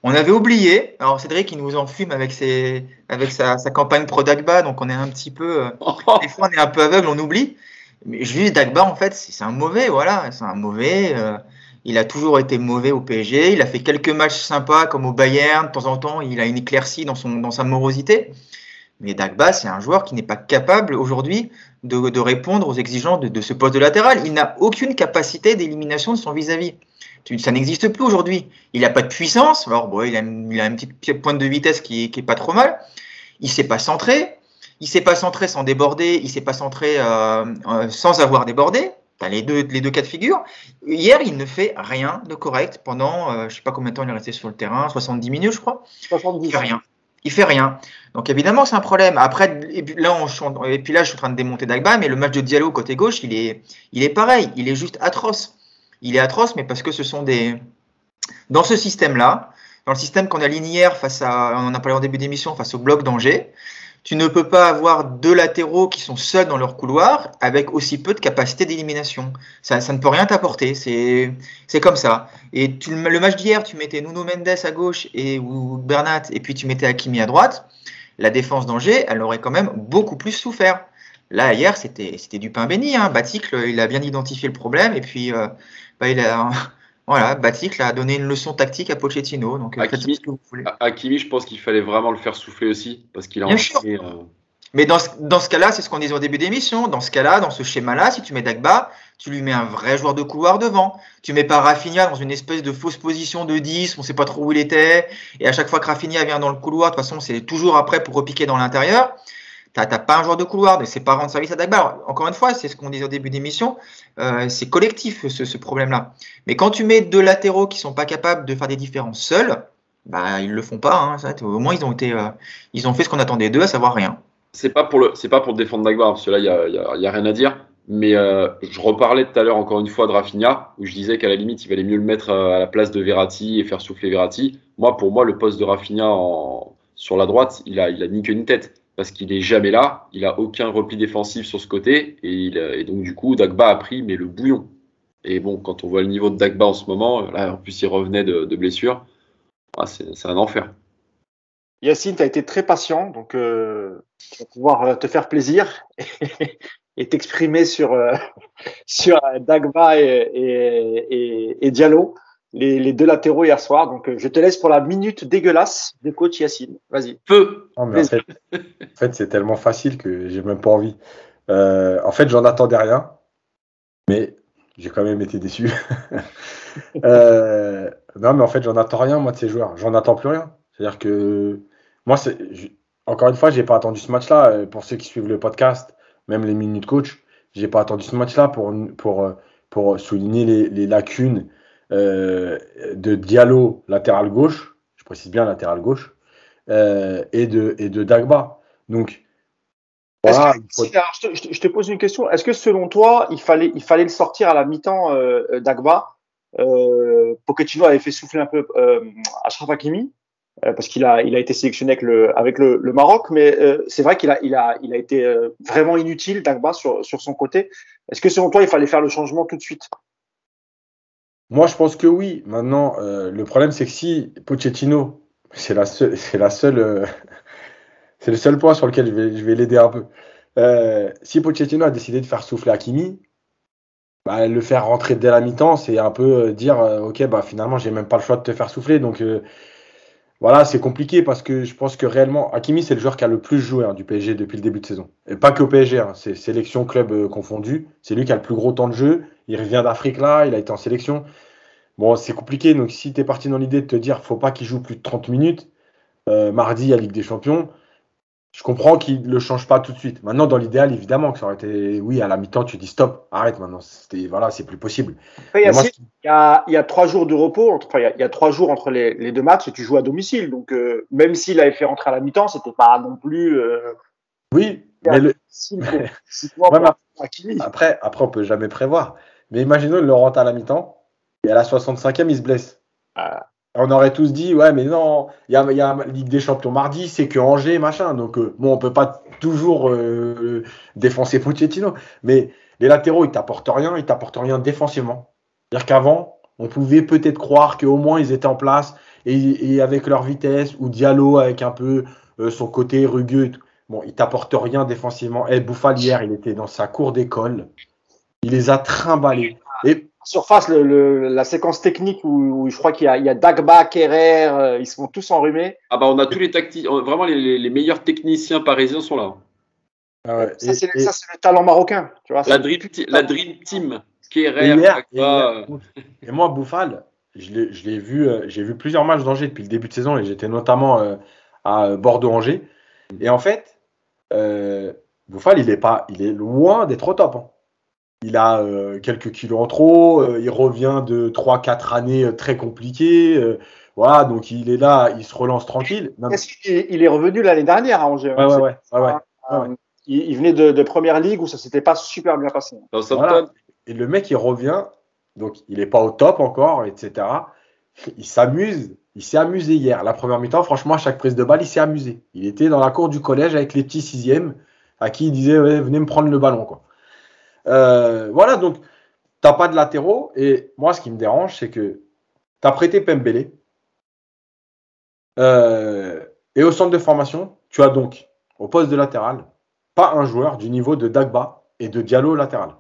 on avait oublié. Alors Cédric, il nous enfume avec ses, avec sa, sa campagne pro Dagba, donc on est un petit peu, des fois on est un peu aveugle, on oublie. Mais juste Dagba, en fait, c'est un mauvais, voilà, c'est un mauvais. Euh, il a toujours été mauvais au PSG. Il a fait quelques matchs sympas comme au Bayern. De temps en temps, il a une éclaircie dans, son, dans sa morosité. Mais Dagba, c'est un joueur qui n'est pas capable aujourd'hui de, de, répondre aux exigences de, de, ce poste de latéral. Il n'a aucune capacité d'élimination de son vis-à-vis. -vis. Ça n'existe plus aujourd'hui. Il n'a pas de puissance. Alors, bon, il, a, il a une petite pointe de vitesse qui, qui est pas trop mal. Il ne sait pas centrer. Il sait pas centrer sans déborder. Il sait pas centrer euh, euh, sans avoir débordé. T'as les deux, les deux cas de figure. Hier, il ne fait rien de correct pendant, euh, je sais pas combien de temps il est resté sur le terrain, 70 minutes, je crois. 70. Il fait rien. Il fait rien. Donc évidemment, c'est un problème. Après, et puis là, on, et puis là, je suis en train de démonter Dagba, mais le match de Diallo côté gauche, il est, il est pareil. Il est juste atroce. Il est atroce, mais parce que ce sont des, dans ce système-là, dans le système qu'on aligne hier face à, on en a parlé en début d'émission, face au bloc d'Angers, tu ne peux pas avoir deux latéraux qui sont seuls dans leur couloir avec aussi peu de capacité d'élimination. Ça, ne peut rien t'apporter. C'est, c'est comme ça. Et tu, le match d'hier, tu mettais Nuno Mendes à gauche et ou Bernat, et puis tu mettais Hakimi à droite. La défense d'Angers, elle aurait quand même beaucoup plus souffert. Là, hier, c'était, du pain béni. Hein. Batic, il a bien identifié le problème, et puis euh, bah, il a. Voilà, a donné une leçon tactique à Pochettino. Donc, Hakimi, ce que vous voulez. Hakimi, je pense qu'il fallait vraiment le faire souffler aussi, parce qu'il a Bien sûr. Euh... Mais dans ce, dans ce cas-là, c'est ce qu'on disait au début d'émission. Dans ce cas-là, dans ce schéma-là, si tu mets Dagba, tu lui mets un vrai joueur de couloir devant. Tu mets pas Rafinha dans une espèce de fausse position de 10, on sait pas trop où il était. Et à chaque fois que Rafinha vient dans le couloir, de toute façon, c'est toujours après pour repiquer dans l'intérieur. T'as pas un joueur de couloir, c'est pas rendre service à Dagba. Encore une fois, c'est ce qu'on disait au début d'émission, euh, c'est collectif ce, problème-là. Mais quand tu mets deux latéraux qui sont pas capables de faire des différences seuls, bah ils le font pas. Hein, au moins ils ont été, euh, ils ont fait ce qu'on attendait d'eux, à savoir rien. C'est pas pour le, c'est pas pour défendre Dagba parce que là il y a, rien à dire. Mais euh, je reparlais tout à l'heure encore une fois de Rafinha où je disais qu'à la limite il valait mieux le mettre à la place de Verratti et faire souffler Verratti. Moi pour moi le poste de Rafinha sur la droite il a, il ni queue ni tête parce qu'il est jamais là, il a aucun repli défensif sur ce côté, et, il, et, donc du coup Dagba a pris mais le bouillon. Et bon, quand on voit le niveau de Dagba en ce moment, là en plus il revenait de, de blessure, ah, c'est un enfer. Yacine, tu as été très patient, donc euh, pouvoir te faire plaisir. est exprimé sur euh, sur Dagba et, et, et, Diallo, les, les, deux latéraux hier soir. Donc je te laisse pour la minute dégueulasse de coach Yacine. Vas-y. Peu. en fait, c'est tellement facile que j'ai même pas envie. en fait, j'en attendais rien, mais j'ai quand même été déçu. euh, non, mais en fait, j'en attends rien, moi, de ces joueurs. J'en attends plus rien. C'est-à-dire que moi, c'est, encore une fois, j'ai pas attendu ce match-là. Euh, pour ceux qui suivent le podcast, même les minutes coach, j'ai pas attendu ce match-là pour, pour, euh, pour souligner les, les lacunes euh, de Diallo latéral gauche, je précise bien latéral gauche, euh, et, de, et de Dagba. Donc, voilà, je, te, je, te, pose une question. Est-ce que selon toi, il fallait, il fallait le sortir à la mi-temps euh, Dagba euh, Pochettino avait fait souffler un peu Ashraf Hakimi parce qu'il a, il a été sélectionné avec le, avec le, le Maroc, mais euh, c'est vrai qu'il a, il a, il a été euh, vraiment inutile, Dagba, sur, sur son côté. Est-ce que selon toi, il fallait faire le changement tout de suite? Moi, je pense que oui. Maintenant, le problème, c'est que si Pochettino, c'est la seule, seule, c'est le seul point sur lequel je vais, l'aider un peu. si Pochettino a décidé de faire souffler Hakimi, bah, le faire rentrer dès la mi-temps, c'est un peu dire, ok, bah finalement, j'ai même pas le choix de te faire souffler, donc voilà, c'est compliqué parce que je pense que réellement, Hakimi, c'est le joueur qui a le plus joué hein, du PSG depuis le début de saison. Et pas que au PSG, hein, c'est sélection, club euh, confondu. C'est lui qui a le plus gros temps de jeu. Il revient d'Afrique là, il a été en sélection. Bon, c'est compliqué. Donc, si tu es parti dans l'idée de te dire, faut pas qu'il joue plus de 30 minutes, euh, mardi à Ligue des Champions, je comprends qu'il ne le change pas tout de suite. Maintenant, dans l'idéal, évidemment, que ça aurait été, oui, à la mi-temps, tu dis stop, arrête maintenant. Voilà, c'est plus possible. il, y a, il, y a, trois jours de repos, enfin, il, y a, trois jours entre les, les, deux matchs et tu joues à domicile. Donc, euh, même s'il avait fait rentrer à la mi-temps, c'était pas non plus. Euh, oui, mais le... après, après, on peut jamais prévoir. Mais imaginons, il le rentre à la mi-temps et à la 65e, il se blesse. Ah on aurait tous dit, ouais, mais non, il y a, Ligue des Champions mardi, c'est que Angers, machin. Donc, euh, bon, on peut pas toujours euh, défoncer Pochettino. Mais les latéraux, ils t'apportent rien, ils t'apportent rien défensivement. C'est-à-dire qu'avant, on pouvait peut-être croire qu'au moins ils étaient en place et, avec leur vitesse, ou Diallo avec un peu euh, son côté rugueux. Bon, ils t'apportent rien défensivement. Et eh, Bouffal, hier, il était dans sa cour d'école. Il les a trimballés. Surface, le, la séquence technique où, je crois qu'il y a, il y a Dagba, Kerrer, euh, ils se font tous enrhumés. Ah bah on a tous les tactiques, vraiment les, les, meilleurs techniciens parisiens sont là. Ah ouais. Ça c'est le talent marocain, tu vois. La dream, la dream team, Kerrer, Dagba. Et, moi Bouffal, je l'ai vu, euh, j'ai vu plusieurs matchs d'Angers depuis le début de saison et j'étais notamment euh, à Bordeaux-Angers. Et en fait, euh, Bouffal il est pas, il est loin d'être au top. Hein il a euh, quelques kilos en trop, euh, il revient de 3-4 années euh, très compliquées. voilà, donc il est là, il se relance tranquille. il est revenu l'année dernière à Angers. Ouais, ouais, ouais, ouais, Il, venait de, première ligue où ça s'était pas super bien passé. Et le mec, il revient, donc il n'est pas au top encore, etc. Il s'amuse, il s'est amusé hier. La première mi-temps, franchement, à chaque prise de balle, il s'est amusé. Il était dans la cour du collège avec les petits sixièmes à qui il disait venez me prendre le ballon. Quoi. Euh, voilà, donc, t'as pas de latéraux. Et moi, ce qui me dérange, c'est que tu as prêté Pembele. Euh, et au centre de formation, tu as donc, au poste de latéral, pas un joueur du niveau de Dagba et de Diallo latéral.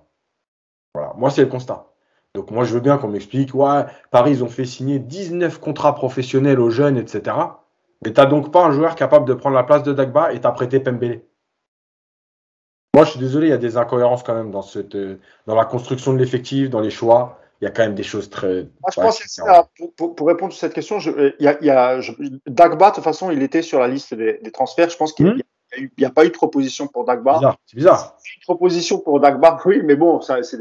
Voilà, moi, c'est le constat. Donc, moi, je veux bien qu'on m'explique, ouais, Paris, ils ont fait signer 19 contrats professionnels aux jeunes, etc. Mais tu donc pas un joueur capable de prendre la place de Dagba et tu as prêté Pembele. Moi, je suis désolé, il y a des incohérences quand même dans, cette, euh, dans la construction de l'effectif, dans les choix. Il y a quand même des choses très. Moi, je pense que pour, pour, répondre à cette question, je, euh, il y a, il y a Dagba, de toute façon, il était sur la liste des, des transferts. Je pense qu'il n'y hmm. a, pas eu de proposition pour Dagba. C'est bizarre. Une proposition pour Dagba, oui, mais bon, ça, c'est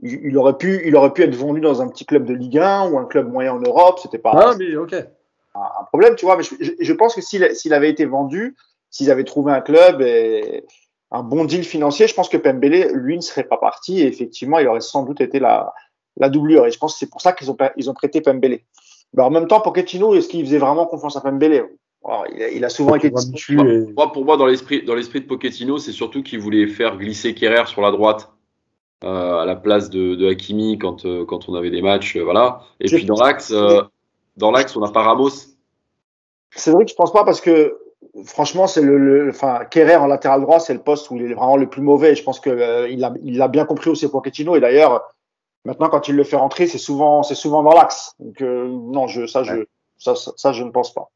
il, aurait pu, il aurait pu être vendu dans un petit club de Ligue 1 ou un club moyen en Europe. C'était pas. Ah, mais ok. Un, problème, tu vois. Mais je, je pense que s'il avait été vendu, s'ils avaient trouvé un club et un bon deal financier, je pense que Pembele, lui, ne serait pas parti et effectivement, il aurait sans doute été la, la doublure. Et je pense que c'est pour ça qu'ils ont, ils ont prêté Pembele. Mais en même temps, Pochettino, est-ce qu'il faisait vraiment confiance à Pembele? Il, a, souvent été moi, Pour moi, dans l'esprit, dans l'esprit de Pochettino, c'est surtout qu'il voulait faire glisser Kerrer sur la droite euh, à la place de, de Hakimi quand, euh, quand on avait des matchs, euh, voilà. Et puis dans l'axe, dans l'axe, on n'a pas Ramos. C'est vrai que je pense pas parce que franchement, c'est le, le, enfin, Kerrer en latéral droit, c'est le poste où il est vraiment le plus mauvais. Je pense que euh, a, il a bien compris aussi Pochettino. Et d'ailleurs, maintenant, quand il le fait rentrer, c'est souvent, c'est souvent dans l'axe. Donc euh, non, je, ça, je, ça, ça, ça, je ne pense pas.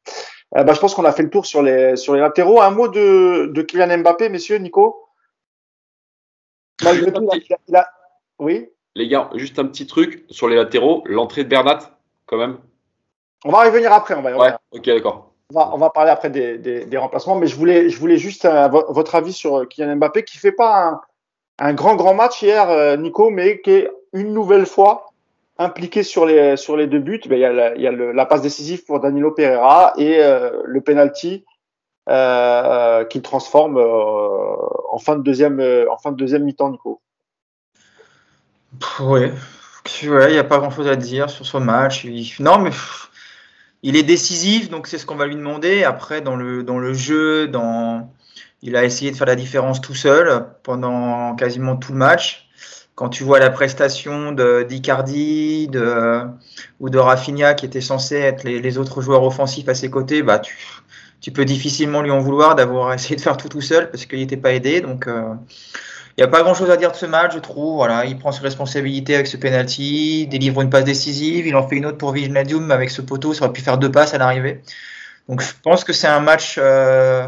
Euh, bah, je pense qu'on a fait le tour sur les, sur les latéraux. Un mot de, de Kylian Mbappé, messieurs, Nico? Malgré tout, il a, il a- oui? Les gars, juste un petit truc sur les latéraux, l'entrée de Bernat, quand même. On va y revenir après. On va, y Ouais, revenir. ok, d'accord. On va, parler après des, remplacements, mais je voulais, juste euh, vo- votre avis sur euh, Kylian Mbappé qui fait pas un, grand grand match hier, euh, Nico, mais qui est une nouvelle fois impliqué sur les deux buts. Ben, il y a, la, passe décisive pour Danilo Pereira et le penalty qu'il transforme en fin de deuxième mi-temps, Nico. Ouais, il n'y a pas grand-chose à dire sur ce match. Non, mais il est décisif, donc c'est ce qu'on va lui demander. Après, dans le, jeu, il a essayé de faire la différence tout seul pendant quasiment tout le match. Quand tu vois la prestation d'Icardi ou de Rafinha, qui étaient censés être les, autres joueurs offensifs à ses côtés, bah, tu, peux difficilement lui en vouloir d'avoir essayé de faire tout tout seul parce qu'il n'était pas aidé. Euh, il n'y a pas grand chose à dire de ce match, je trouve. Voilà, il prend ses responsabilités avec ce penalty, délivre une passe décisive, il en fait une autre pour Wijnaldum avec ce poteau, ça aurait pu faire deux passes à l'arrivée. Donc je pense que c'est un match euh,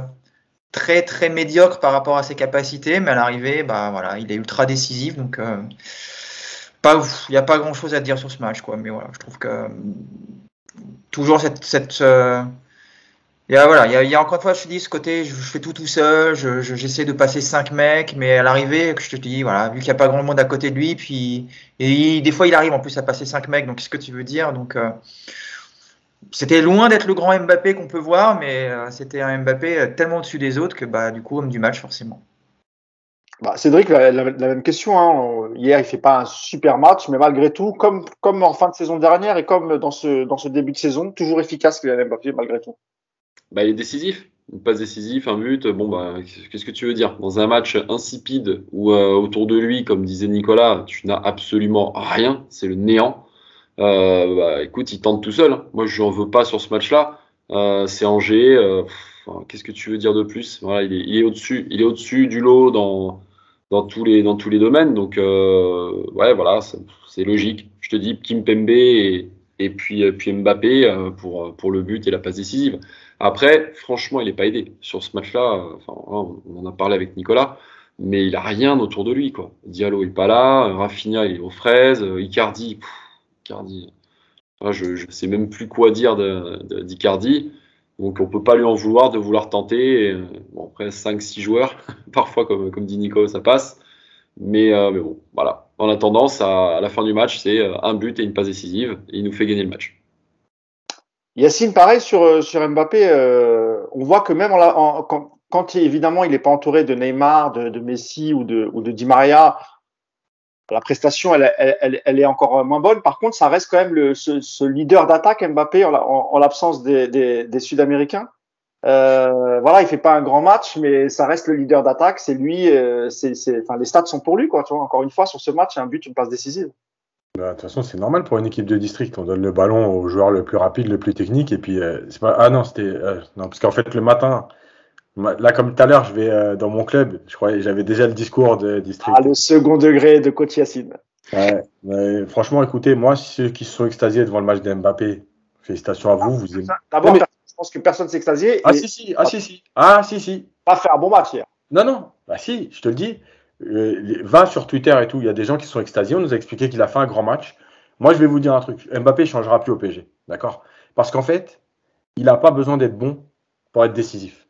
très très médiocre par rapport à ses capacités, mais à l'arrivée, bah voilà, il est ultra décisif, donc euh, pas, il n'y a pas grand chose à dire sur ce match, quoi. Mais voilà, je trouve que euh, toujours cette, cette euh, il y a, voilà, il y, a, encore une fois, je te dis, ce côté, je, fais tout tout seul, je- je- j'essaie de passer cinq mecs, mais à l'arrivée, je te dis, voilà, vu qu'il n'y a pas grand monde à côté de lui, puis et des fois il arrive en plus à passer cinq mecs, donc qu'est-ce que tu veux dire? Donc euh, c'était loin d'être le grand Mbappé qu'on peut voir, mais euh, c'était un Mbappé euh, tellement au-dessus des autres que bah du coup homme du match forcément. Bah, Cédric, la, même question. Hein. Hier, il fait pas un super match, mais malgré tout, comme, en fin de saison dernière et comme dans ce, dans ce début de saison, toujours efficace Kylian Mbappé malgré tout. Bah, il est décisif. Une passe décisive, un but. Bon, bah, qu'est-ce que tu veux dire? Dans un match insipide où euh, autour de lui, comme disait Nicolas, tu n'as absolument rien, c'est le néant. Euh, bah, écoute, il tente tout seul. hein. Moi, je n'en veux pas sur ce match-là. Euh, c'est Angers. euh, enfin, qu'est-ce que tu veux dire de plus? Il est, au-dessus. Il est au-dessus du lot dans dans tous les dans tous les domaines. Donc, euh, ouais, voilà, c'est logique. Je te dis, Kim Pembe et, puis euh, puis Mbappé euh, pour pour le but et la passe décisive. Après, franchement, il n'est pas aidé sur ce match-là. euh, Enfin, on en a parlé avec Nicolas, mais il a rien autour de lui, quoi. Diallo est pas là, Rafinha est aux fraises, euh, Icardi, Icardi. ah, je je sais même plus quoi dire d'Icardi. Donc on peut pas lui en vouloir de vouloir tenter. Euh, bon, après 5-6 joueurs, parfois comme comme dit Nico, ça passe. Mais, bon, voilà. En attendant, ça, à la fin du match, c'est un but et une passe décisive, et il nous fait gagner le match. Yacine, pareil sur, euh, sur Mbappé, euh, on voit que même quand, évidemment il n'est pas entouré de Neymar, de, Messi ou de, ou Di Maria, la prestation elle, est encore moins bonne. Par contre, ça reste quand même le, ce, leader d'attaque Mbappé en, la- en, en l'absence des, des, Sud-Américains. Euh, voilà, il fait pas un grand match, mais ça reste le leader d'attaque. C'est lui, euh, c'est, enfin les stats sont pour lui quoi. Tu vois, encore une fois sur ce match, il y a un but, une passe décisive. Bah, De toute façon, c'est normal pour une équipe de district. On donne le ballon au joueur le plus rapide, le plus technique. Et puis, euh, c'est pas. Ah non, c'était. euh, non, parce qu'en fait, le matin, ma- là, comme tout à l'heure, je vais euh, dans mon club. Je croyais, j'avais déjà le discours de district. Ah, le second degré de coach Yacine. Ouais, mais franchement, écoutez, moi, ceux qui se sont extasiés devant le match de Mbappé, félicitations à vous. vous aimez. D'abord, Mais- je pense que personne s'est extasié. Ah et si, si, ah si, si. Ah si, si. pas fait un bon match hier. Non, non, bah si, je te le dis. Euh, va sur Twitter et tout, il y a des gens qui sont extasiés. On nous a expliqué qu'il a fait un grand match. Moi, je vais vous dire un truc. Mbappé ne changera plus au PSG. D'accord? Parce qu'en fait, il n'a pas besoin d'être bon pour être décisif.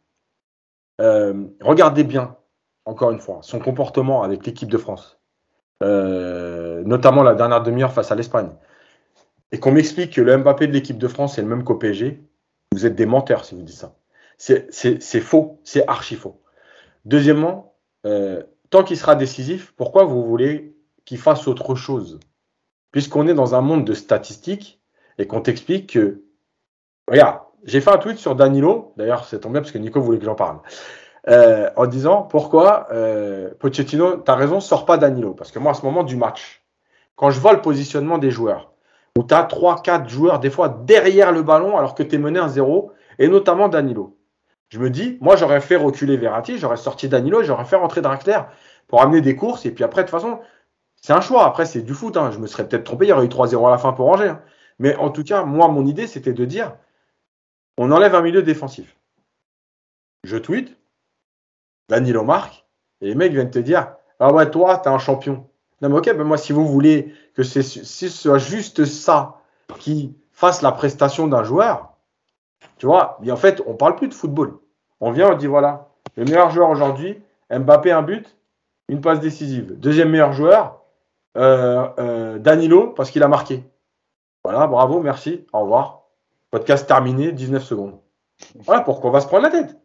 Euh, regardez bien, encore une fois, son comportement avec l'équipe de France. Euh, notamment la dernière demi-heure face à l'Espagne. Et qu'on m'explique que le Mbappé de l'équipe de France est le même qu'au PSG. Vous êtes des menteurs si vous dites ça. C'est faux, c'est archi faux. Deuxièmement, tant qu'il sera décisif, pourquoi vous voulez qu'il fasse autre chose? Puisqu'on est dans un monde de statistiques et qu'on t'explique que. Regarde, j'ai fait un tweet sur Danilo, d'ailleurs, c'est tombé parce que Nico voulait que j'en parle, euh, en disant pourquoi euh, Pochettino, tu as raison, sort pas Danilo. Parce que moi, à ce moment du match, quand je vois le positionnement des joueurs, où tu as 3-4 joueurs, des fois derrière le ballon, alors que tu es mené 1-0, et notamment Danilo. Je me dis, moi, j'aurais fait reculer Verratti, j'aurais sorti Danilo j'aurais fait rentrer Draxler pour amener des courses. Et puis après, de toute façon, c'est un choix. Après, c'est du foot. hein. Je me serais peut-être trompé. Il y aurait eu 3-0 à la fin pour Angers. hein. Mais en tout cas, moi, mon idée, c'était de dire on enlève un milieu défensif. Je tweet, Danilo marque, et les mecs viennent te dire Ah ouais, toi, t'es un champion. Non, mais ok, ben moi, si vous voulez que ce soit juste ça qui fasse la prestation d'un joueur, tu vois, mais en fait, on parle plus de football. On vient, on dit voilà, le meilleur joueur aujourd'hui, Mbappé, un but, une passe décisive. Deuxième meilleur joueur, euh, euh, Danilo, parce qu'il a marqué. Voilà, bravo, merci, au revoir. Podcast terminé, 19 secondes. Voilà pourquoi on va se prendre la tête.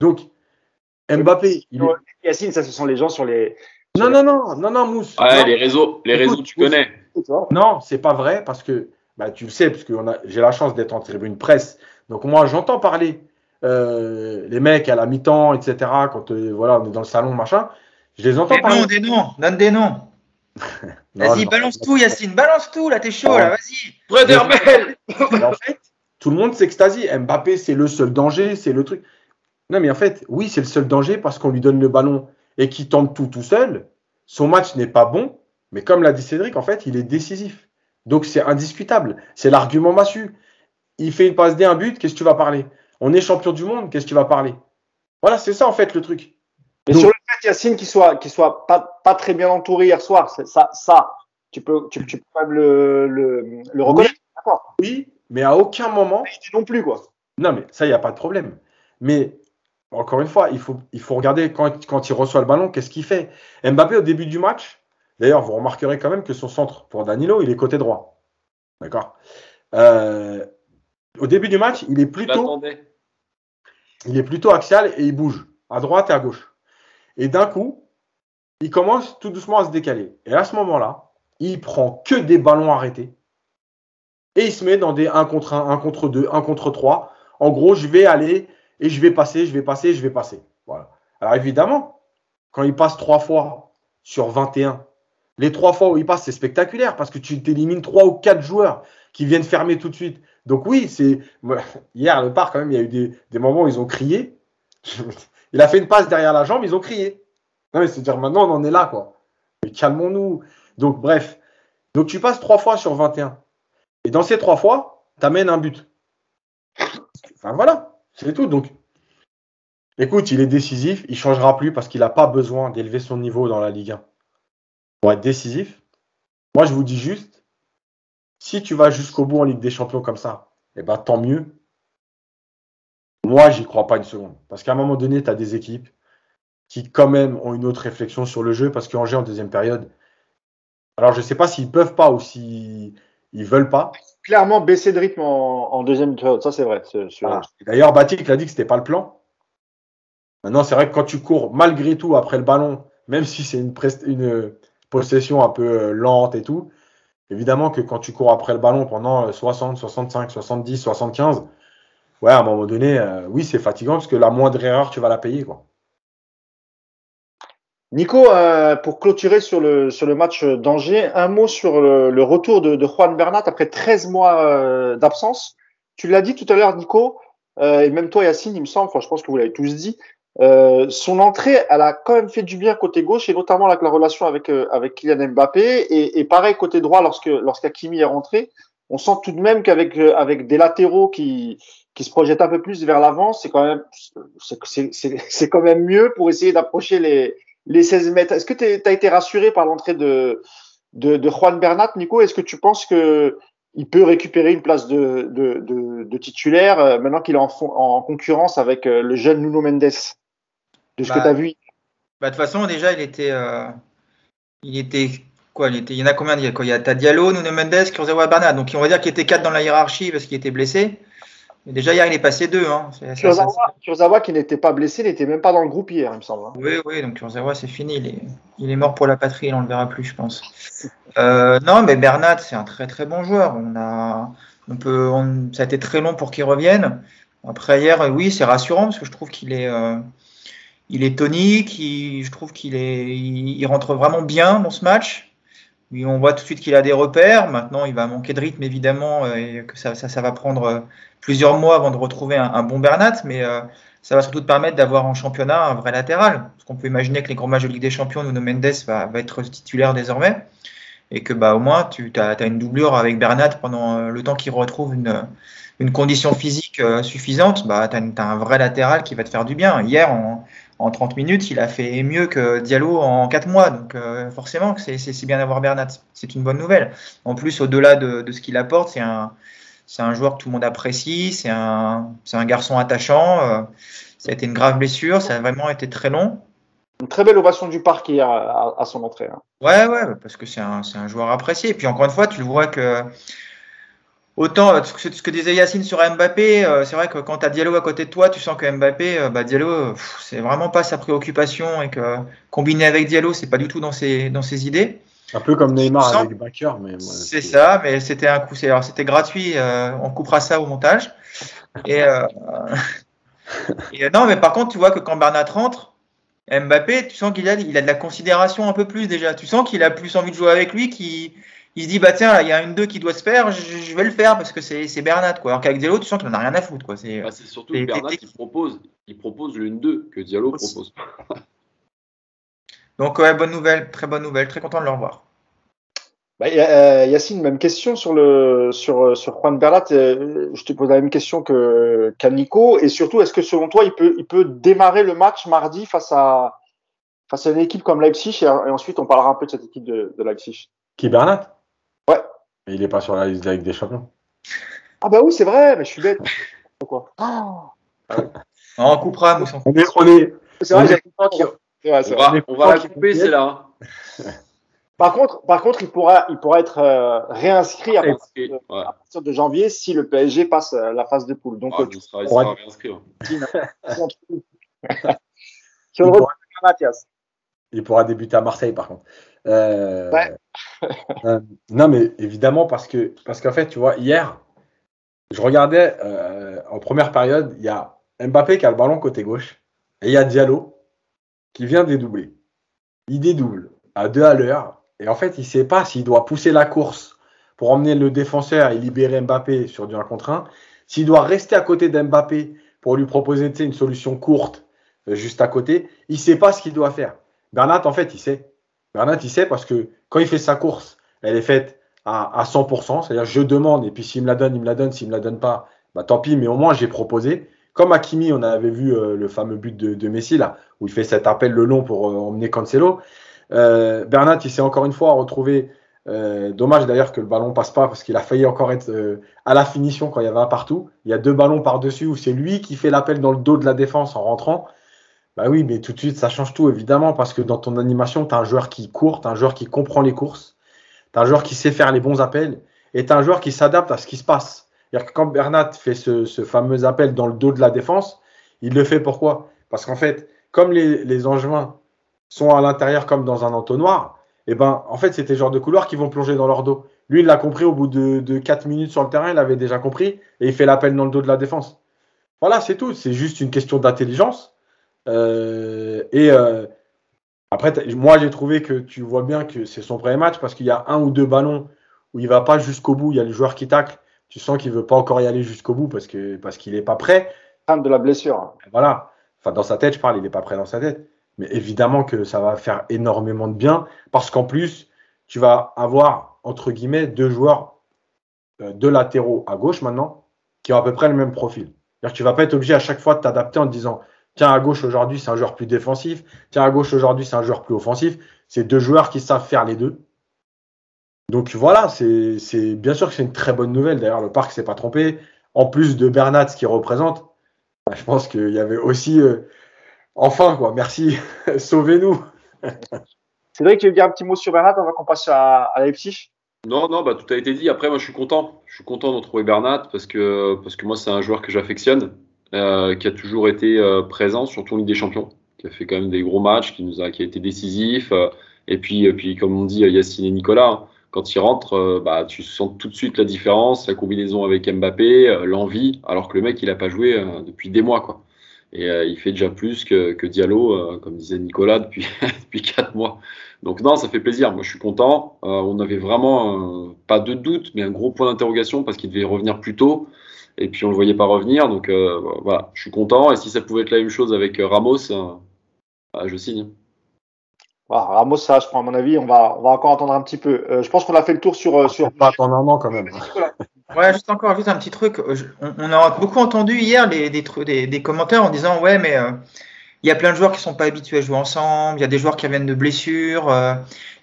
Donc, Mbappé, il est- Yacine, ça, ce sont les gens sur les. non, non, non, non, non, Mousse. Ouais, Non. les réseaux, les Écoute, réseaux, tu Mousse. connais. Non, c'est pas vrai parce que bah, tu le sais, parce que j'ai la chance d'être en tribune presse. Donc moi, j'entends parler euh, les mecs à la mi-temps, etc. Quand euh, voilà, on est dans le salon, machin. Je les entends Des parler. noms, des noms, donne des noms. Vas-y, non. balance tout, Yacine, balance tout, là, t'es chaud, là, vas-y. Mais en fait, tout le monde s'extasie. Mbappé, c'est le seul danger, c'est le truc. Non, mais en fait, oui, c'est le seul danger parce qu'on lui donne le ballon et qu'il tente tout tout seul. Son match n'est pas bon, mais comme l'a dit Cédric, en fait, il est décisif. Donc c'est indiscutable. C'est l'argument massu. Il fait une passe D, un but, qu'est-ce que tu vas parler? On est champion du monde, qu'est-ce que tu vas parler? Voilà, c'est ça en fait le truc. Mais Donc- sur le fait, Yacine, qu'il soit, qu'il soit pas, pas très bien entouré hier soir, ça, ça, tu peux, tu, tu peux quand même le, le, le reconnaître. Oui, mais à aucun moment, Il non plus, quoi. Non, mais ça, il n'y a pas de problème. Mais encore une fois, il faut, il faut regarder quand, quand il reçoit le ballon, qu'est-ce qu'il fait. Mbappé, au début du match, d'ailleurs, vous remarquerez quand même que son centre pour Danilo, il est côté droit. D'accord? Euh, Au début du match, il est plutôt, il est plutôt axial et il bouge à droite et à gauche. Et d'un coup, il commence tout doucement à se décaler. Et à ce moment-là, il prend que des ballons arrêtés. Et il se met dans des 1 contre 1, 1 contre 2, 1 contre 3. En gros, je vais aller et je vais passer, je vais passer, je vais passer. Voilà. Alors évidemment, quand il passe trois fois sur 21, les trois fois où il passe, c'est spectaculaire parce que tu t'élimines trois ou quatre joueurs qui viennent fermer tout de suite. Donc oui, c'est hier le parc quand même, il y a eu des, des moments où ils ont crié. Il a fait une passe derrière la jambe, ils ont crié. Non mais c'est dire maintenant on en est là quoi. Mais calmons-nous. Donc bref, donc tu passes trois fois sur 21. Et dans ces trois fois, tu amènes un but. Enfin voilà, c'est tout. Donc écoute, il est décisif, il changera plus parce qu'il n'a pas besoin d'élever son niveau dans la Ligue 1 pour être décisif. Moi, je vous dis juste, si tu vas jusqu'au bout en Ligue des Champions comme ça, eh ben, tant mieux. Moi, j'y crois pas une seconde. Parce qu'à un moment donné, tu as des équipes qui, quand même, ont une autre réflexion sur le jeu. Parce qu'Angers, en deuxième période, alors je sais pas s'ils peuvent pas ou s'ils ils veulent pas. Clairement, baisser de rythme en, en deuxième période, ça, c'est vrai. D'ailleurs, Batik l'a dit que c'était pas le plan. Maintenant, c'est vrai que quand tu cours malgré tout après le ballon, même si c'est une, possession un peu euh, lente et tout, évidemment que quand tu cours après le ballon pendant euh, 60, 65, 70, 75, ouais, à un moment donné, euh, oui, c'est fatigant parce que la moindre erreur, tu vas la payer. Quoi. Nico, euh, pour clôturer sur le, sur le match d'Angers, un mot sur le, retour de, Juan Bernat après 13 mois euh, d'absence. Tu l'as dit tout à l'heure, Nico, et même toi, Yacine, il me semble, enfin, je pense que vous l'avez tous dit. Euh, son entrée, elle a quand même fait du bien côté gauche, et notamment avec la relation avec, euh, avec Kylian Mbappé. Et, et pareil, côté droit, lorsque lorsqu'Akimi est rentré, on sent tout de même qu'avec euh, avec des latéraux qui, qui se projettent un peu plus vers l'avant, c'est quand même c'est- quand même mieux pour essayer d'approcher les, les 16 mètres. Est-ce que tu as été rassuré par l'entrée de, de, de Juan Bernat, Nico? Est-ce que tu penses que il peut récupérer une place de, de, de, de titulaire euh, maintenant qu'il est en, en concurrence avec euh, le jeune Nuno Mendes? De ce Bah, que tu as vu Bah, de toute façon, déjà, il était. euh, il était. Quoi, il, était, il y en a combien Il y a, quoi Il y a t'as Diallo, Nuno Mendes, Kurzawa, Bernat. Donc, on va dire qu'il était 4 dans la hiérarchie parce qu'il était blessé. Mais déjà, hier, il est passé 2. Hein. Ça- Kurzawa, qui n'était pas blessé, n'était même pas dans le groupe hier, il me semble. hein. Oui, oui, donc Kurzawa, c'est fini. Il est, il est mort pour la patrie, on ne le verra plus, je pense. Euh, non, mais Bernat, c'est un très très bon joueur. On a, on peut, on- ça a été très long pour qu'il revienne. Après hier, oui, c'est rassurant parce que je trouve qu'il est, euh, il est tonique. il- je trouve qu'il est, il, rentre vraiment bien dans ce match. on voit tout de suite qu'il a des repères. Maintenant, il va manquer de rythme, évidemment, et que ça, ça, va prendre plusieurs mois avant de retrouver un, bon Bernat. Mais ça va surtout te permettre d'avoir en championnat un vrai latéral. Parce qu'on peut imaginer que les grands matchs de Ligue des Champions, Nuno Mendes va, être titulaire désormais. Et que bah, au moins, tu as, une doublure avec Bernat pendant le temps qu'il retrouve une, une condition physique suffisante. Bah, tu as, un vrai latéral qui va te faire du bien. Hier, en, en 30 minutes, il a fait mieux que Diallo en 4 mois. Donc euh, forcément, c'est bien d'avoir Bernat. C'est une bonne nouvelle. En plus, au-delà de, ce qu'il apporte, c'est un, un, joueur que tout le monde apprécie. C'est un, un, garçon attachant. Euh, ça a été une grave blessure. Ça a vraiment été très long. Une très belle ovation du parc hier à, son entrée. Hein. Ouais, ouais, parce que c'est un, un, joueur apprécié. Et puis encore une fois, tu le vois que Autant ce que, disait Yacine sur Mbappé, euh, c'est vrai que quand tu as Diallo à côté de toi, tu sens que Mbappé, euh, bah, Diallo, c'est vraiment pas sa préoccupation et que combiné avec Diallo, c'est pas du tout dans ses, dans ses idées. Un peu comme Neymar avec Bakker. Mais c'est ça, mais c'était un coup, c'était gratuit. Euh, on coupera ça au montage. Et, et, non, mais par contre, tu vois que quand Bernat rentre, Mbappé, tu sens qu'il a, il a de la considération un peu plus déjà. Tu sens qu'il a plus envie de jouer avec lui, qui il se dit bah tiens il y a une 2 qui doit se faire, je, vais le faire parce que c'est Bernat quoi. Alors qu'avec Diallo tu sens qu'il n'en a rien à foutre quoi. C'est bah, surtout que Bernat qui propose, il propose une 2 que Diallo propose pas. Donc ouais bonne nouvelle, très bonne nouvelle, très content de le revoir. Bah, euh, Yacine, même question sur le sur sur Juan Bernat. Euh, je te pose la même question que qu'à Nico et surtout est-ce que selon toi il peut il peut démarrer le match mardi face à face à une équipe comme Leipzig et, ensuite on parlera un peu de cette équipe de, de Leipzig? Qui Bernat? Ouais. Mais il est pas sur la liste de la Ligue des Champions. Ah bah oui, c'est vrai, mais je suis bête. Pourquoi oh. On coupera, nous On est. On est... C'est vrai, on, va, on va la couper, c'est là. Par contre, par contre, il pourra, il pourra être euh, réinscrit à partir, de, ouais. à partir, de, janvier si le PSG passe euh, la phase de poule. Donc, ah, il sera, il sera réinscrit. il, pourra, il pourra débuter à Marseille, par contre. Euh, ouais. Euh, non, mais évidemment, parce que parce qu'en fait, tu vois, hier, je regardais euh, en première période, il y a Mbappé qui a le ballon côté gauche et il y a Diallo qui vient dédoubler. Il dédouble à deux à l'heure et en fait, il ne sait pas s'il doit pousser la course pour emmener le défenseur et libérer Mbappé sur du 1 contre 1, s'il doit rester à côté d'Mbappé pour lui proposer une solution courte juste à côté, il ne sait pas ce qu'il doit faire. Bernat, en fait, il sait. Bernat, il sait parce que quand il fait sa course, elle est faite à, à 100%. C'est-à-dire, je demande et puis s'il me la donne, il me la donne. S'il me la donne pas, bah, tant pis, mais au moins j'ai proposé. Comme Hakimi, on avait vu euh, le fameux but de, Messi, là, où il fait cet appel le long pour euh, emmener Cancelo. Euh, Bernat, il s'est encore une fois retrouvé. Dommage d'ailleurs que le ballon passe pas parce qu'il a failli encore être à la finition quand il y avait un partout. Il y a deux ballons par-dessus où c'est lui qui fait l'appel dans le dos de la défense en rentrant. Bah oui, mais tout de suite, ça change tout, évidemment, parce que dans ton animation, tu as un joueur qui court, tu as un joueur qui comprend les courses, tu un joueur qui sait faire les bons appels, et tu un joueur qui s'adapte à ce qui se passe. C'est-à-dire que quand Bernat fait ce, fameux appel dans le dos de la défense, il le fait pourquoi? Parce qu'en fait, comme les, les Angevins sont à l'intérieur comme dans un entonnoir, et eh ben, en fait, c'est des joueurs de couloir qui vont plonger dans leur dos. Lui, il l'a compris au bout de, de 4 minutes sur le terrain, il avait déjà compris, et il fait l'appel dans le dos de la défense. Voilà, c'est tout. C'est juste une question d'intelligence. Euh, et euh, après, moi, j'ai trouvé que tu vois bien que c'est son premier match parce qu'il y a un ou deux ballons où il va pas jusqu'au bout. Il y a le joueur qui tacle. Tu sens qu'il veut pas encore y aller jusqu'au bout parce que parce qu'il est pas prêt. De la blessure. Voilà. Enfin, dans sa tête, je parle, il est pas prêt dans sa tête. Mais évidemment que ça va faire énormément de bien parce qu'en plus, tu vas avoir entre guillemets deux joueurs, euh, deux latéraux à gauche maintenant qui ont à peu près le même profil. C'est-à-dire que tu vas pas être obligé à chaque fois de t'adapter en te disant Tiens, à gauche aujourd'hui, c'est un joueur plus défensif. Tiens, à gauche aujourd'hui, c'est un joueur plus offensif. C'est deux joueurs qui savent faire les deux. Donc voilà, c'est bien sûr que c'est une très bonne nouvelle. D'ailleurs, le parc s'est pas trompé. En plus de Bernat, ce qu'il représente, bah, je pense qu'il y avait aussi. Euh, enfin, quoi, merci, sauvez-nous. c'est vrai que tu veux dire un petit mot sur Bernat avant qu'on passe à, à Leipzig? Non, non, bah, tout a été dit. Après, moi, je suis content. Je suis content de retrouver Bernat parce que, parce que moi, c'est un joueur que j'affectionne. Euh, qui a toujours été euh, présent, surtout en Ligue des Champions, qui a fait quand même des gros matchs, qui a, été décisif. Euh, et puis, puis, comme on dit, Yacine et Nicolas, quand il rentre, bah, tu sens tout de suite la différence, la combinaison avec Mbappé, l'envie, alors que le mec, il n'a pas joué depuis des mois. Quoi. Et il fait déjà plus que, que Diallo, comme disait Nicolas, depuis, depuis 4 mois. Donc non, ça fait plaisir. Moi, je suis content. on avait vraiment pas de doute, mais un gros point d'interrogation parce qu'il devait revenir plus tôt. Et puis on le voyait pas revenir. Donc voilà, je suis content. Et si ça pouvait être la même chose avec Ramos, bah, je signe. Ramos, ça, je prends à mon avis, on va, on va encore attendre un petit peu. Euh, je pense qu'on a fait le tour sur. Euh, sur... Pas attendre un an quand même. ouais, juste encore juste un petit truc. Euh, on, a beaucoup entendu hier des, des, des, commentaires en disant ouais, mais il y a plein de joueurs qui sont pas habitués à jouer ensemble. Il y a des joueurs qui reviennent de blessures.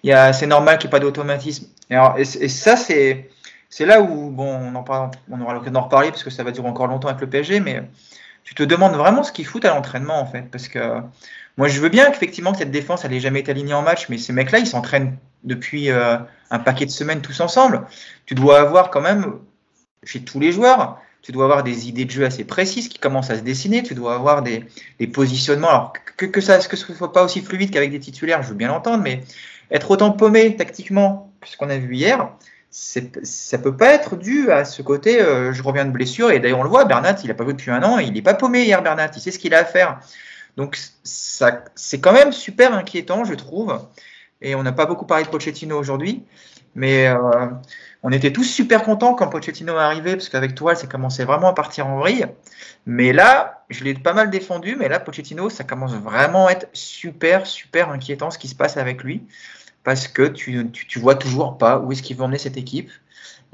il y a, c'est normal qu'il n'y ait pas d'automatisme. Et, et, ça, c'est, c'est là où bon, on en on aura l'occasion d'en reparler parce que ça va durer encore longtemps avec le PSG, mais tu te demandes vraiment ce qu'ils foutent à l'entraînement en fait, parce que moi, je veux bien qu'effectivement cette défense, elle n'ait jamais été alignée en match, mais ces mecs-là, ils s'entraînent depuis euh, un paquet de semaines tous ensemble. Tu dois avoir quand même, chez tous les joueurs, tu dois avoir des idées de jeu assez précises qui commencent à se dessiner. Tu dois avoir des, positionnements. Alors que, que ça, que ce soit pas aussi fluide qu'avec des titulaires, je veux bien l'entendre, mais être autant paumé tactiquement que ce qu'on a vu hier, ça peut pas être dû à ce côté. Euh, je reviens de blessure et d'ailleurs on le voit, Bernat, il a pas joué depuis un an, il n'est pas paumé hier, Bernat. Il sait ce qu'il a à faire. Donc ça, c'est quand même super inquiétant, je trouve. Et on n'a pas beaucoup parlé de Pochettino aujourd'hui, mais euh, on était tous super contents quand Pochettino est arrivé, parce qu'avec toi, ça commençait vraiment à partir en vrille. Mais là, je l'ai pas mal défendu, mais là, Pochettino, ça commence vraiment à être super, super inquiétant ce qui se passe avec lui, parce que tu, tu, vois toujours pas où est-ce qu'il va emmener cette équipe.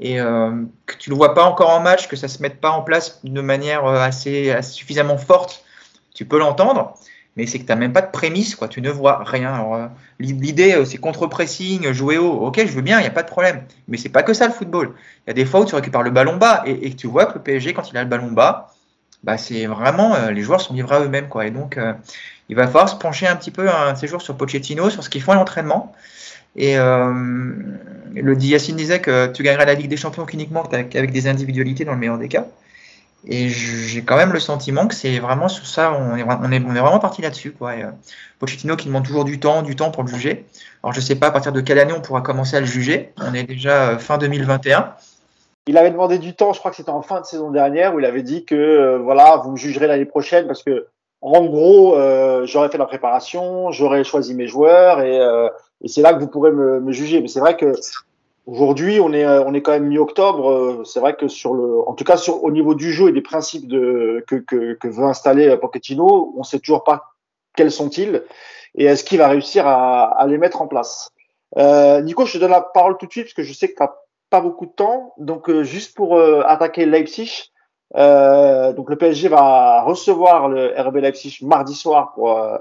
Et euh, que tu le vois pas encore en match, que ça se mette pas en place de manière euh, assez suffisamment forte tu peux l'entendre, mais c'est que tu n'as même pas de prémisse, quoi. tu ne vois rien. Euh, l'idée, c'est contre-pressing, jouer haut, ok, je veux bien, il n'y a pas de problème. Mais c'est pas que ça le football. Il y a des fois où tu récupères le ballon bas et, tu vois que le PSG, quand il a le ballon bas, bah, c'est vraiment, les joueurs sont livrés à eux-mêmes. Quoi. Et donc, il va falloir se pencher un petit peu un de ces jours sur Pochettino, sur ce qu'ils font à l'entraînement. Et le Yacine disait que tu gagnerais la Ligue des Champions uniquement avec des individualités dans le meilleur des cas. Et j'ai quand même le sentiment que c'est vraiment sur ça, on est vraiment parti là-dessus. Quoi. Euh, Pochettino qui demande toujours du temps, du temps pour le juger. Alors je ne sais pas à partir de quelle année on pourra commencer à le juger. On est déjà euh, fin 2021. Il avait demandé du temps, je crois que c'était en fin de saison dernière, où il avait dit que euh, voilà, vous me jugerez l'année prochaine parce que en gros, j'aurais fait la préparation, j'aurais choisi mes joueurs et, et c'est là que vous pourrez me, me juger. Mais c'est vrai que Aujourd'hui, on est, euh, on est quand même mi-octobre. Euh, c'est vrai que sur le, en tout cas sur, au niveau du jeu et des principes de, que, que, que veut installer euh, Pochettino, on sait toujours pas quels sont-ils et est-ce qu'il va réussir à, à, les mettre en place. Euh, Nico, je te donne la parole tout de suite parce que je sais que tu pas beaucoup de temps. Donc, juste pour attaquer Leipzig, donc le PSG va recevoir le RB Leipzig mardi soir pour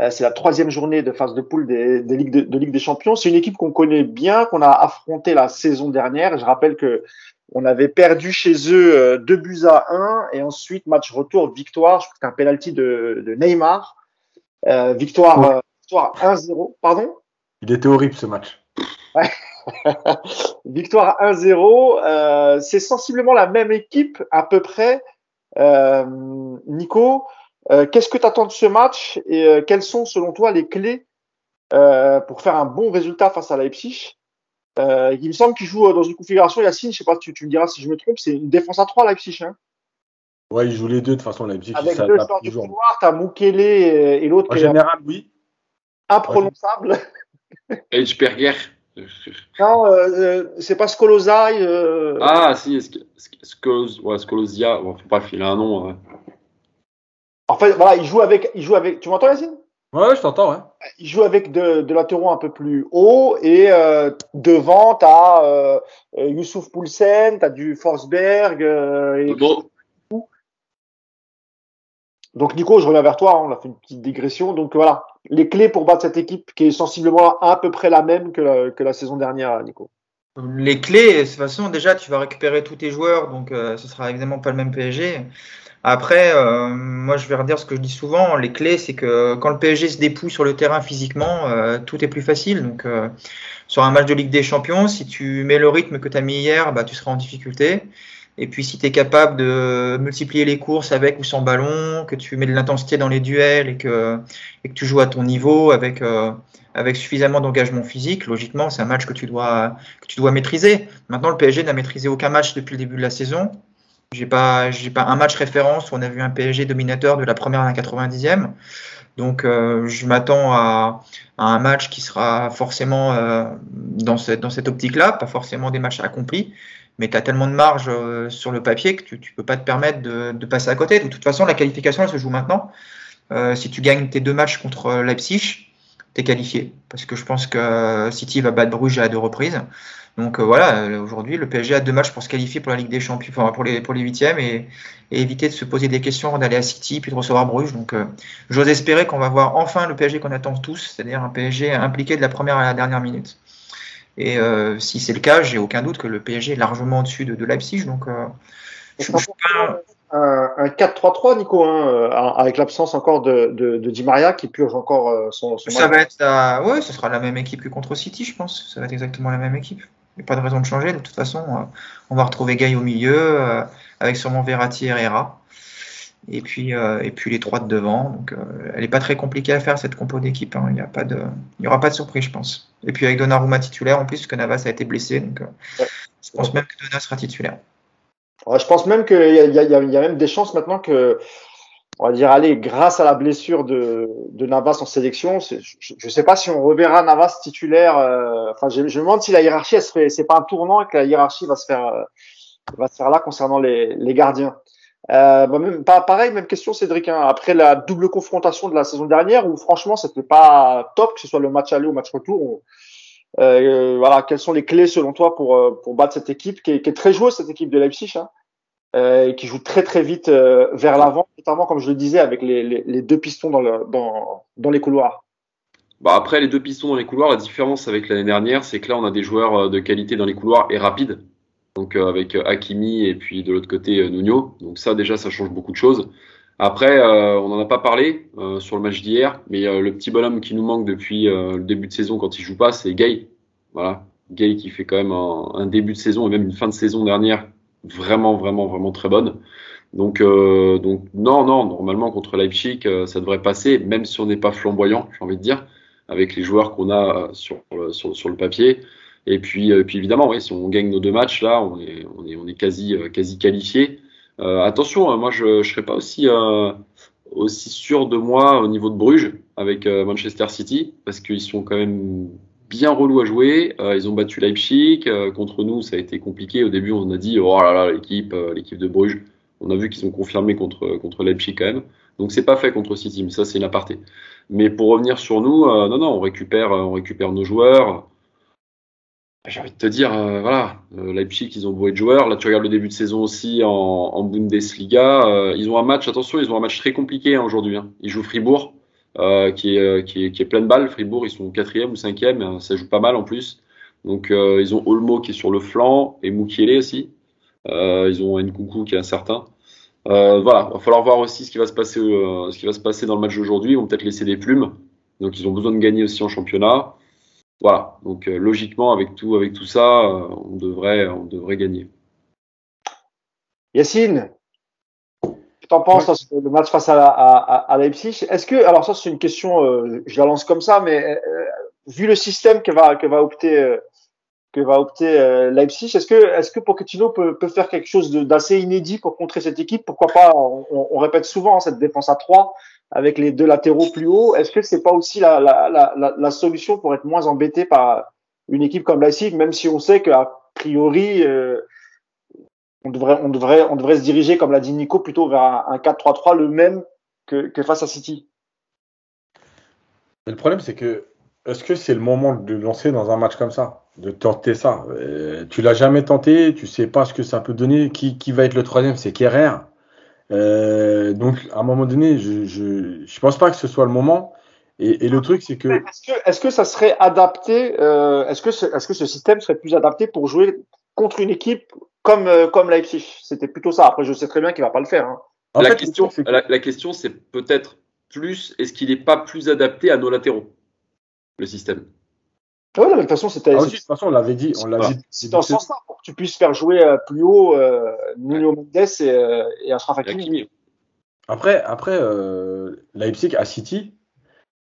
euh, c'est la troisième journée de phase de poule des, des Ligues de, Ligue des Champions. C'est une équipe qu'on connaît bien, qu'on a affronté la saison dernière. Je rappelle que on avait perdu chez eux 2 euh, buts à 1 et ensuite match retour victoire. Je crois que c'était un penalty de, de Neymar. Euh, victoire, euh, victoire 1-0. Pardon? Il était horrible ce match. Ouais. victoire 1-0. Euh, c'est sensiblement la même équipe à peu près. Nico, euh, qu'est-ce que tu attends de ce match et euh, quelles sont selon toi les clés euh, pour faire un bon résultat face à Leipzig? Il me semble qu'il joue dans une configuration, Yacine, je sais pas, tu, tu me diras si je me trompe, c'est une défense à 3 Leipzig. Hein ouais, il joue les deux de façon Leipzig. Avec deux joueurs du couloir, tu as Mukele et, l'autre. En général, oui. Imprononçable. Hberger. Non, euh, c'est pas Skolozai. Euh... Ah, si, Skolos, ouais, Skolozia. Bon, bref, il a un nom. Ouais. En fait, voilà, il joue avec, il joue avec. Tu m'entends, Yacine? Ouais, je t'entends, ouais. Il joue avec de, de latéraux un peu plus haut et euh, devant, tu as euh, Youssouf Poulsen, tu as du Forsberg. Euh, et... Donc, Nico, je reviens vers toi. Hein, on a fait une petite digression. Donc, voilà, les clés pour battre cette équipe qui est sensiblement à peu près la même que la, saison dernière, Nico. Les clés, de toute façon, déjà, tu vas récupérer tous tes joueurs, donc euh, ce sera évidemment pas le même PSG. Après, euh, moi, je vais redire ce que je dis souvent. Les clés, c'est que quand le PSG se dépouille sur le terrain physiquement, euh, tout est plus facile. Donc, euh, sur un match de Ligue des Champions, si tu mets le rythme que tu as mis hier, bah, tu seras en difficulté. Et puis, si tu es capable de multiplier les courses avec ou sans ballon, que tu mets de l'intensité dans les duels et que, tu joues à ton niveau avec, avec suffisamment d'engagement physique, logiquement, c'est un match que tu, dois, que tu dois maîtriser. Maintenant, le PSG n'a maîtrisé aucun match depuis le début de la saison. J'ai pas, j'ai pas un match référence où on a vu un PSG dominateur de la première à la 90e. Donc, euh, je m'attends à, un match qui sera forcément euh, dans cette, dans cette optique-là, pas forcément des matchs accomplis, mais tu as tellement de marge euh, sur le papier que tu ne peux pas te permettre de, passer à côté. De toute façon, la qualification, elle se joue maintenant. Euh, si tu gagnes tes deux matchs contre Leipzig, tu es qualifié. Parce que je pense que City va battre Bruges à deux reprises. Donc euh, voilà, aujourd'hui, le PSG a deux matchs pour se qualifier pour la Ligue des Champions, enfin, pour les, huitièmes et, et éviter de se poser des questions, d'aller à City puis de recevoir Bruges. Donc euh, j'ose espérer qu'on va voir enfin le PSG qu'on attend tous, c'est-à-dire un PSG impliqué de la première à la dernière minute. Et euh, si c'est le cas, j'ai aucun doute que le PSG est largement au-dessus de, de Leipzig. Donc euh, je, je pas... un, un 4-3-3, Nico, hein, avec l'absence encore de, de, de, Di Maria qui purge encore euh, son, son Ça va être, ouais, ce sera la même équipe que contre City, je pense. Ça va être exactement la même équipe. Il n'y a pas de raison de changer. De toute façon, euh, on va retrouver Gay au milieu, euh, avec sûrement Verratti et Herrera. Et puis, euh, et puis les trois de devant. Donc, elle n'est pas très compliquée à faire, cette compo d'équipe. Hein. Il n'y a pas de, il n'y aura pas de surprise, je pense. Et puis avec Donnarumma titulaire, en plus, que Navas a été blessé. Donc, ouais. je pense même que Donnarumma sera titulaire. Ouais, je pense même qu'il y, y, y, a même des chances maintenant que on va dire, allez, grâce à la blessure de, de Navas en sélection, je ne sais pas si on reverra Navas titulaire. Euh, enfin, je, je, me demande si la hiérarchie, elle se fait, c'est pas un tournant et que la hiérarchie va se faire, euh, va se faire là concernant les, les gardiens. Euh, bah même, pas, pareil, même question, Cédric. Hein, après la double confrontation de la saison dernière, où franchement, c'était pas top, que ce soit le match aller ou le match retour. Euh, voilà, quelles sont les clés selon toi pour pour battre cette équipe qui est, très joueuse, cette équipe de Leipzig hein euh, qui joue très très vite euh, vers l'avant, notamment comme je le disais avec les, deux pistons dans les couloirs. Bah après les deux pistons dans les couloirs, la différence avec l'année dernière, c'est que là on a des joueurs de qualité dans les couloirs et rapides. Donc euh, avec Hakimi et puis de l'autre côté euh, Nuno. Donc ça déjà ça change beaucoup de choses. Après euh, on n'en a pas parlé sur le match d'hier, mais le petit bonhomme qui nous manque depuis le début de saison quand il joue pas, c'est Gay. Voilà, Gay qui fait quand même un, un, début de saison et même une fin de saison dernière vraiment, vraiment, vraiment très bonne. Donc, euh, donc non, non, normalement contre Leipzig, euh, ça devrait passer, même si on n'est pas flamboyant, j'ai envie de dire, avec les joueurs qu'on a sur, sur, sur, le papier. Et puis, euh, puis évidemment, oui, si on gagne nos deux matchs, là, on est, on est, on est quasi, quasi qualifié. attention, hein, moi, je ne serais pas aussi, aussi sûr de moi au niveau de Bruges avec Manchester City, parce qu'ils sont quand même bien relou à jouer. Euh, ils ont battu Leipzig. Euh, contre nous, ça a été compliqué. Au début, on a dit oh là là, l'équipe, euh, l'équipe de Bruges. On a vu qu'ils ont confirmé contre contre Leipzig quand même. Donc c'est pas fait contre City, mais ça c'est une aparté. Mais pour revenir sur nous, non non, on récupère on récupère nos joueurs. J'ai envie de te dire, voilà, Leipzig, ils ont beau de joueurs. Là, tu regardes le début de saison aussi en, en Bundesliga. ils ont un match, attention, ils ont un match très compliqué hein, aujourd'hui. Hein. Ils jouent Fribourg. Euh, qui, est, qui, est, qui est plein de balles. Fribourg, ils sont quatrième ou cinquième, hein, ça joue pas mal en plus. Donc euh, ils ont Olmo qui est sur le flanc et Mukiele aussi. Euh, ils ont Nkunku qui est incertain. Euh, voilà, va falloir voir aussi ce qui va se passer, euh, ce qui va se passer dans le match d'aujourd'hui. Ils vont peut-être laisser des plumes, donc ils ont besoin de gagner aussi en championnat. Voilà, donc euh, logiquement avec tout, avec tout ça, on devrait, on devrait gagner. Yacine, tu t'en penses ouais. le match face à, à, Leipzig? Est-ce que, alors ça c'est une question, euh, je la lance comme ça, mais euh, vu le système que va que va opter euh, que va opter euh, Leipzig, est-ce que est-ce que Pochettino peut, peut faire quelque chose d'assez inédit pour contrer cette équipe? Pourquoi pas? On, on, répète souvent hein, cette défense à 3 avec les deux latéraux plus hauts. Est-ce que c'est pas aussi la, solution pour être moins embêté par une équipe comme Leipzig, même si on sait qu'à priori euh, on devrait, on devrait, on devrait se diriger, comme l'a dit Nico, plutôt vers un, un 4-3-3, le même que, que, face à City? Mais le problème, c'est que est-ce que c'est le moment de lancer dans un match comme ça, de tenter ça? Euh, Tu l'as jamais tenté, tu sais pas ce que ça peut donner. Qui, qui va être le troisième? C'est Kerrer. Euh, donc, à un moment donné, je, je, je pense pas que ce soit le moment. Et, et le truc, c'est que. Est-ce que, est que, ça serait adapté euh, Est-ce que, ce, est -ce que ce système serait plus adapté pour jouer contre une équipe comme, euh, comme Leipzig? C'était plutôt ça. Après, je sais très bien qu'il va pas le faire. Hein. La, fait, question, la, la, question, c'est peut-être plus, est-ce qu'il n'est pas plus adapté à nos latéraux, le système? Oui, de toute façon, c'était. Ah, de toute façon, on l'avait dit. On l'avait C'est dans ce sens-là, pour que tu puisses faire jouer euh, plus haut euh, Nuno Mendes et, euh, et Ashraf Hakimi. Après, après euh, Leipzig à City,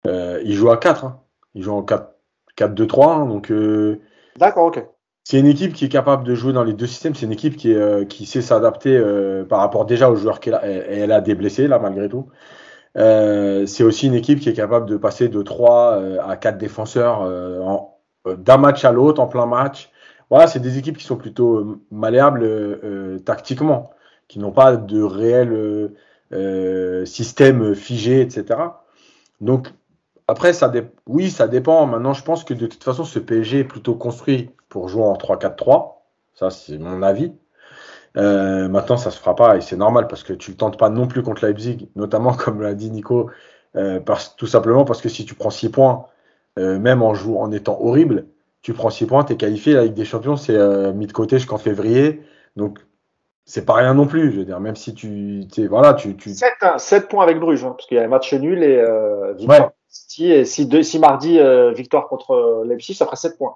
euh, il joue à 4. Hein. Il joue en 4-2-3. Hein, donc. D'accord, ok. c'est une équipe qui est capable de jouer dans les deux systèmes. C'est une équipe qui, est, euh, qui sait s'adapter euh, par rapport déjà aux joueurs qu'elle a. Et elle a des blessés, là, malgré tout. Euh, c'est aussi une équipe qui est capable de passer de 3 euh, à 4 défenseurs euh, en- euh, d'un match à l'autre, en plein match. Voilà, c'est des équipes qui sont plutôt euh, malléables euh, euh, tactiquement, qui n'ont pas de réel euh, euh, système figé, etc. Donc, après, ça dé- oui, ça dépend. Maintenant, je pense que de toute façon, ce PSG est plutôt construit pour jouer en 3-4-3. Ça, c'est mon avis. Euh, maintenant, ça se fera pas et c'est normal parce que tu le tentes pas non plus contre Leipzig, notamment comme l'a dit Nico, euh, parce, tout simplement parce que si tu prends 6 points, euh, même en jouant en étant horrible, tu prends 6 points, tu es qualifié. La Ligue des Champions, c'est euh, mis de côté jusqu'en février. Donc, c'est pas rien non plus. Je veux dire, même si tu, voilà, tu, tu, 7, points avec Bruges, hein, parce qu'il y a un match nul et euh, victoire Ouais. City. Et si, mardi, euh, victoire contre Leipzig, ça ferait 7 points.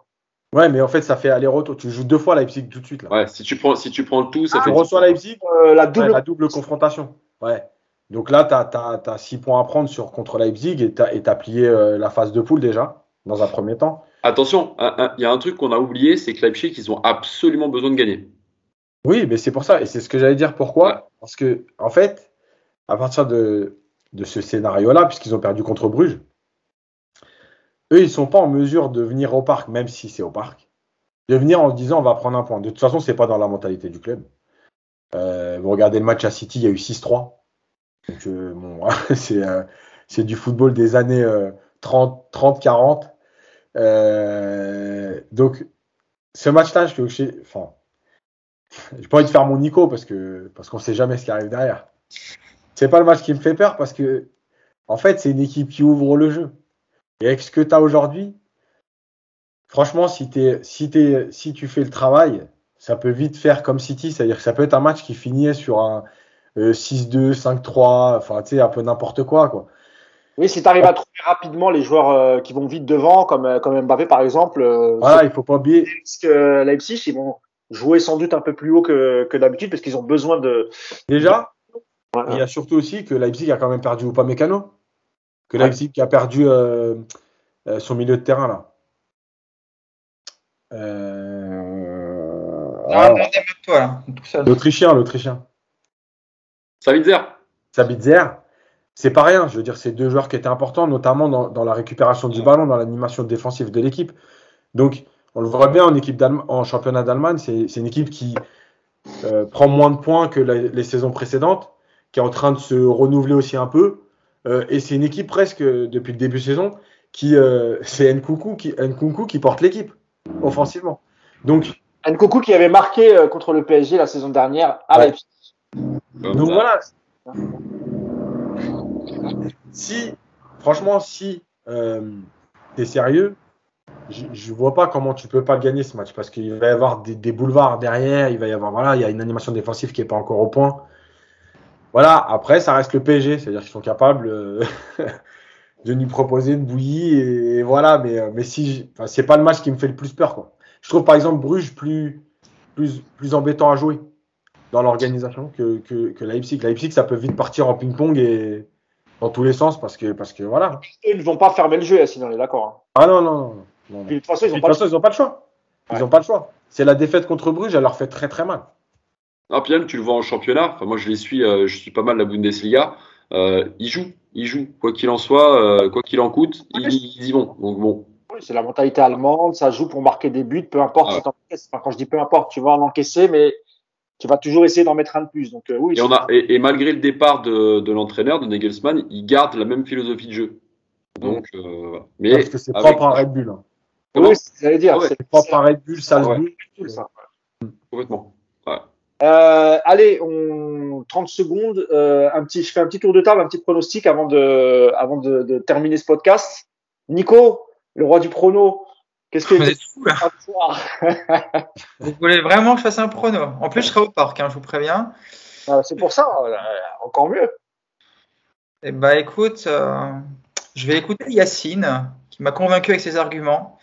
ouais, mais en fait, ça fait aller-retour. Tu joues deux fois Leipzig tout de suite là. Ouais, si tu prends, si tu prends le tout, ça Ah, fait tu 10 reçois. Leipzig, Euh, la Ouais, double. la double confrontation. Ouais. Donc là, tu as, 6 points à prendre sur, contre Leipzig et tu as, plié euh, la phase de poule déjà, dans un premier temps. Attention, il y a un truc qu'on a oublié, c'est que Leipzig, ils ont absolument besoin de gagner. Oui, mais c'est pour ça. Et c'est ce que j'allais dire. Pourquoi Ouais. Parce que, en fait, à partir de, de ce scénario-là, puisqu'ils ont perdu contre Bruges, eux, ils sont pas en mesure de venir au parc, même si c'est au parc, de venir en se disant on va prendre un point. De toute façon, c'est pas dans la mentalité du club. Euh, vous regardez le match à City, il y a eu 6-3. Donc, euh, bon, c'est euh, c'est du football des années euh, 30, 30, 40. Euh, donc, ce match-là, je, je, enfin, j'ai pas envie de faire mon Nico parce que parce qu'on sait jamais ce qui arrive derrière. C'est pas le match qui me fait peur parce que en fait c'est une équipe qui ouvre le jeu. Et avec ce que tu as aujourd'hui, franchement si si si tu fais le travail, ça peut vite faire comme City, c'est-à-dire que ça peut être un match qui finit sur un 6-2, 5-3, enfin tu sais un peu n'importe quoi quoi. Oui, si tu arrives à trouver rapidement les joueurs euh, qui vont vite devant, comme, euh, comme Mbappé par exemple, euh, Voilà, il faut pas oublier. parce que Leipzig, ils vont jouer sans doute un peu plus haut que, que d'habitude parce qu'ils ont besoin de. Déjà, Ouais, il y a surtout aussi que Leipzig a quand même perdu Upamecano. Que Ouais. Leipzig a perdu euh, euh, son milieu de terrain là. Euh, Ah, ah. L'Autrichien, l'Autrichien. Sabitzer, Sabitzer, c'est pas rien. Je veux dire, c'est deux joueurs qui étaient importants, notamment dans, dans la récupération du ballon, dans l'animation défensive de l'équipe. Donc, on le voit bien en, équipe en championnat d'Allemagne, c'est c'est une équipe qui euh, prend moins de points que la- les saisons précédentes, qui est en train de se renouveler aussi un peu. Euh, et c'est une équipe presque, euh, depuis le début de saison, qui euh, c'est Nkunku qui, Nkunku qui porte l'équipe offensivement. Donc, Nkoku qui avait marqué euh, contre le PSG la saison dernière à Ouais. Leipzig. Comme Donc ça. voilà. Si, franchement, si euh, tu es sérieux, je, je vois pas comment tu peux pas gagner ce match parce qu'il va y avoir des, des boulevards derrière, il va y avoir voilà, il y a une animation défensive qui est pas encore au point. Voilà, après ça reste le PSG, c'est-à-dire qu'ils sont capables euh, de nous proposer une bouillie et, et voilà, mais euh, mais si enfin, c'est pas le match qui me fait le plus peur quoi. Je trouve par exemple Bruges plus plus plus embêtant à jouer dans l'organisation que, que, que Leipzig. Leipzig, ça peut vite partir en ping-pong et dans tous les sens parce que, parce que voilà. Ils ne vont pas fermer le jeu, sinon on est d'accord. hein. Ah non, non, non. non, non. Puis, de toute façon, ils pas n'ont pas le choix. Ils Ouais. n'ont pas le choix. C'est la défaite contre Bruges, elle leur fait très très mal. Non, puis même, tu le vois en championnat. Enfin, moi, je les suis, euh, je suis pas mal la Bundesliga. Euh, ils jouent, ils jouent. Quoi qu'il en soit, euh, quoi qu'il en coûte, ils, ils y vont. Donc bon, Oui, c'est la mentalité allemande, ça joue pour marquer des buts, peu importe Ah. si t'encaisses. Enfin, quand je dis peu importe, tu vas en encaisser, mais tu vas toujours essayer d'en mettre un de plus. Donc euh, oui, et, on a, et, et malgré le départ de, de l'entraîneur, de Nagelsmann, il garde la même philosophie de jeu. Donc, euh, mais Parce que c'est avec- propre à Red Bull. hein. Oui, c'est ce que j'allais dire. Ah ouais. c'est- propre à Red Bull, Salzbourg. c'est ça. complètement. Euh, allez, on 30 secondes. Euh, un petit, je fais un petit tour de table, un petit pronostic avant de, avant de, de terminer ce podcast. Nico, le roi du prono. Qu'est-ce que Vous voulez vraiment que je fasse un prono? En plus, je serai au parc, hein, je vous préviens. Ah, C'est pour ça, euh, encore mieux. Eh bah écoute, euh, je vais écouter Yacine, qui m'a convaincu avec ses arguments,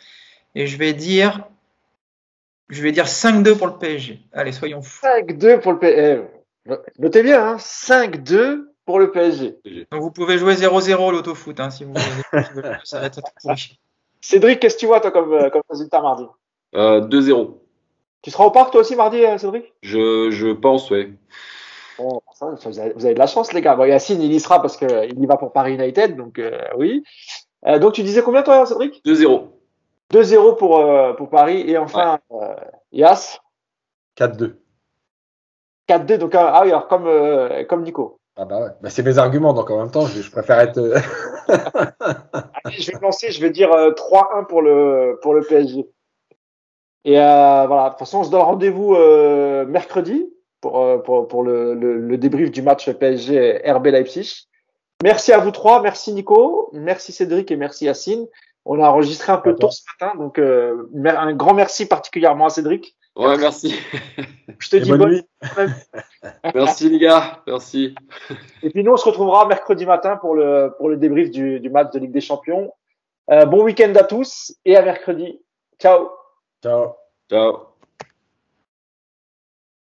et je vais dire, je vais dire 5-2 pour le PSG. Allez, soyons fous. 5-2 pour le PSG. Notez bien, hein, 5-2 pour le PSG. Donc vous pouvez jouer 0-0 l'autofoot, hein, si vous voulez. Ça va être pourri. Cédric, qu'est-ce que tu vois toi comme, euh, comme résultat mardi Euh, 2-0. Tu seras au parc toi aussi mardi, euh, Cédric? Je, je pense, oui. Bon, ça, vous, avez, vous avez de la chance, les gars. Bon, Yacine, il y sera parce qu'il y va pour Paris United, donc euh, oui. Euh, donc tu disais combien toi, Cédric? 2-0. 2-0 pour, euh, pour Paris. Et enfin, euh, Yas? 4-2. 4-2. Donc, euh, ah oui, alors comme, euh, comme Nico. Ah bah ouais. Bah, c'est mes arguments, donc en même temps, je, je préfère être. euh, Allez, je vais lancer, je vais dire euh, 3-1 pour le, pour le PSG. Et euh, voilà, de toute façon, on se donne rendez-vous euh, mercredi pour, euh, pour, pour le, le, le débrief du match PSG RB Leipzig. Merci à vous trois, merci Nico, merci Cédric et merci Yacine. On a enregistré un peu tôt ce matin, donc euh, un grand merci particulièrement à Cédric. Ouais, merci. Je te et dis bonne bonne nuit. Merci, les gars. Merci. Et puis nous, on se retrouvera mercredi matin pour le, pour le débrief du, du match de Ligue des Champions. Euh, bon week-end à tous et à mercredi. Ciao Ciao. Ciao.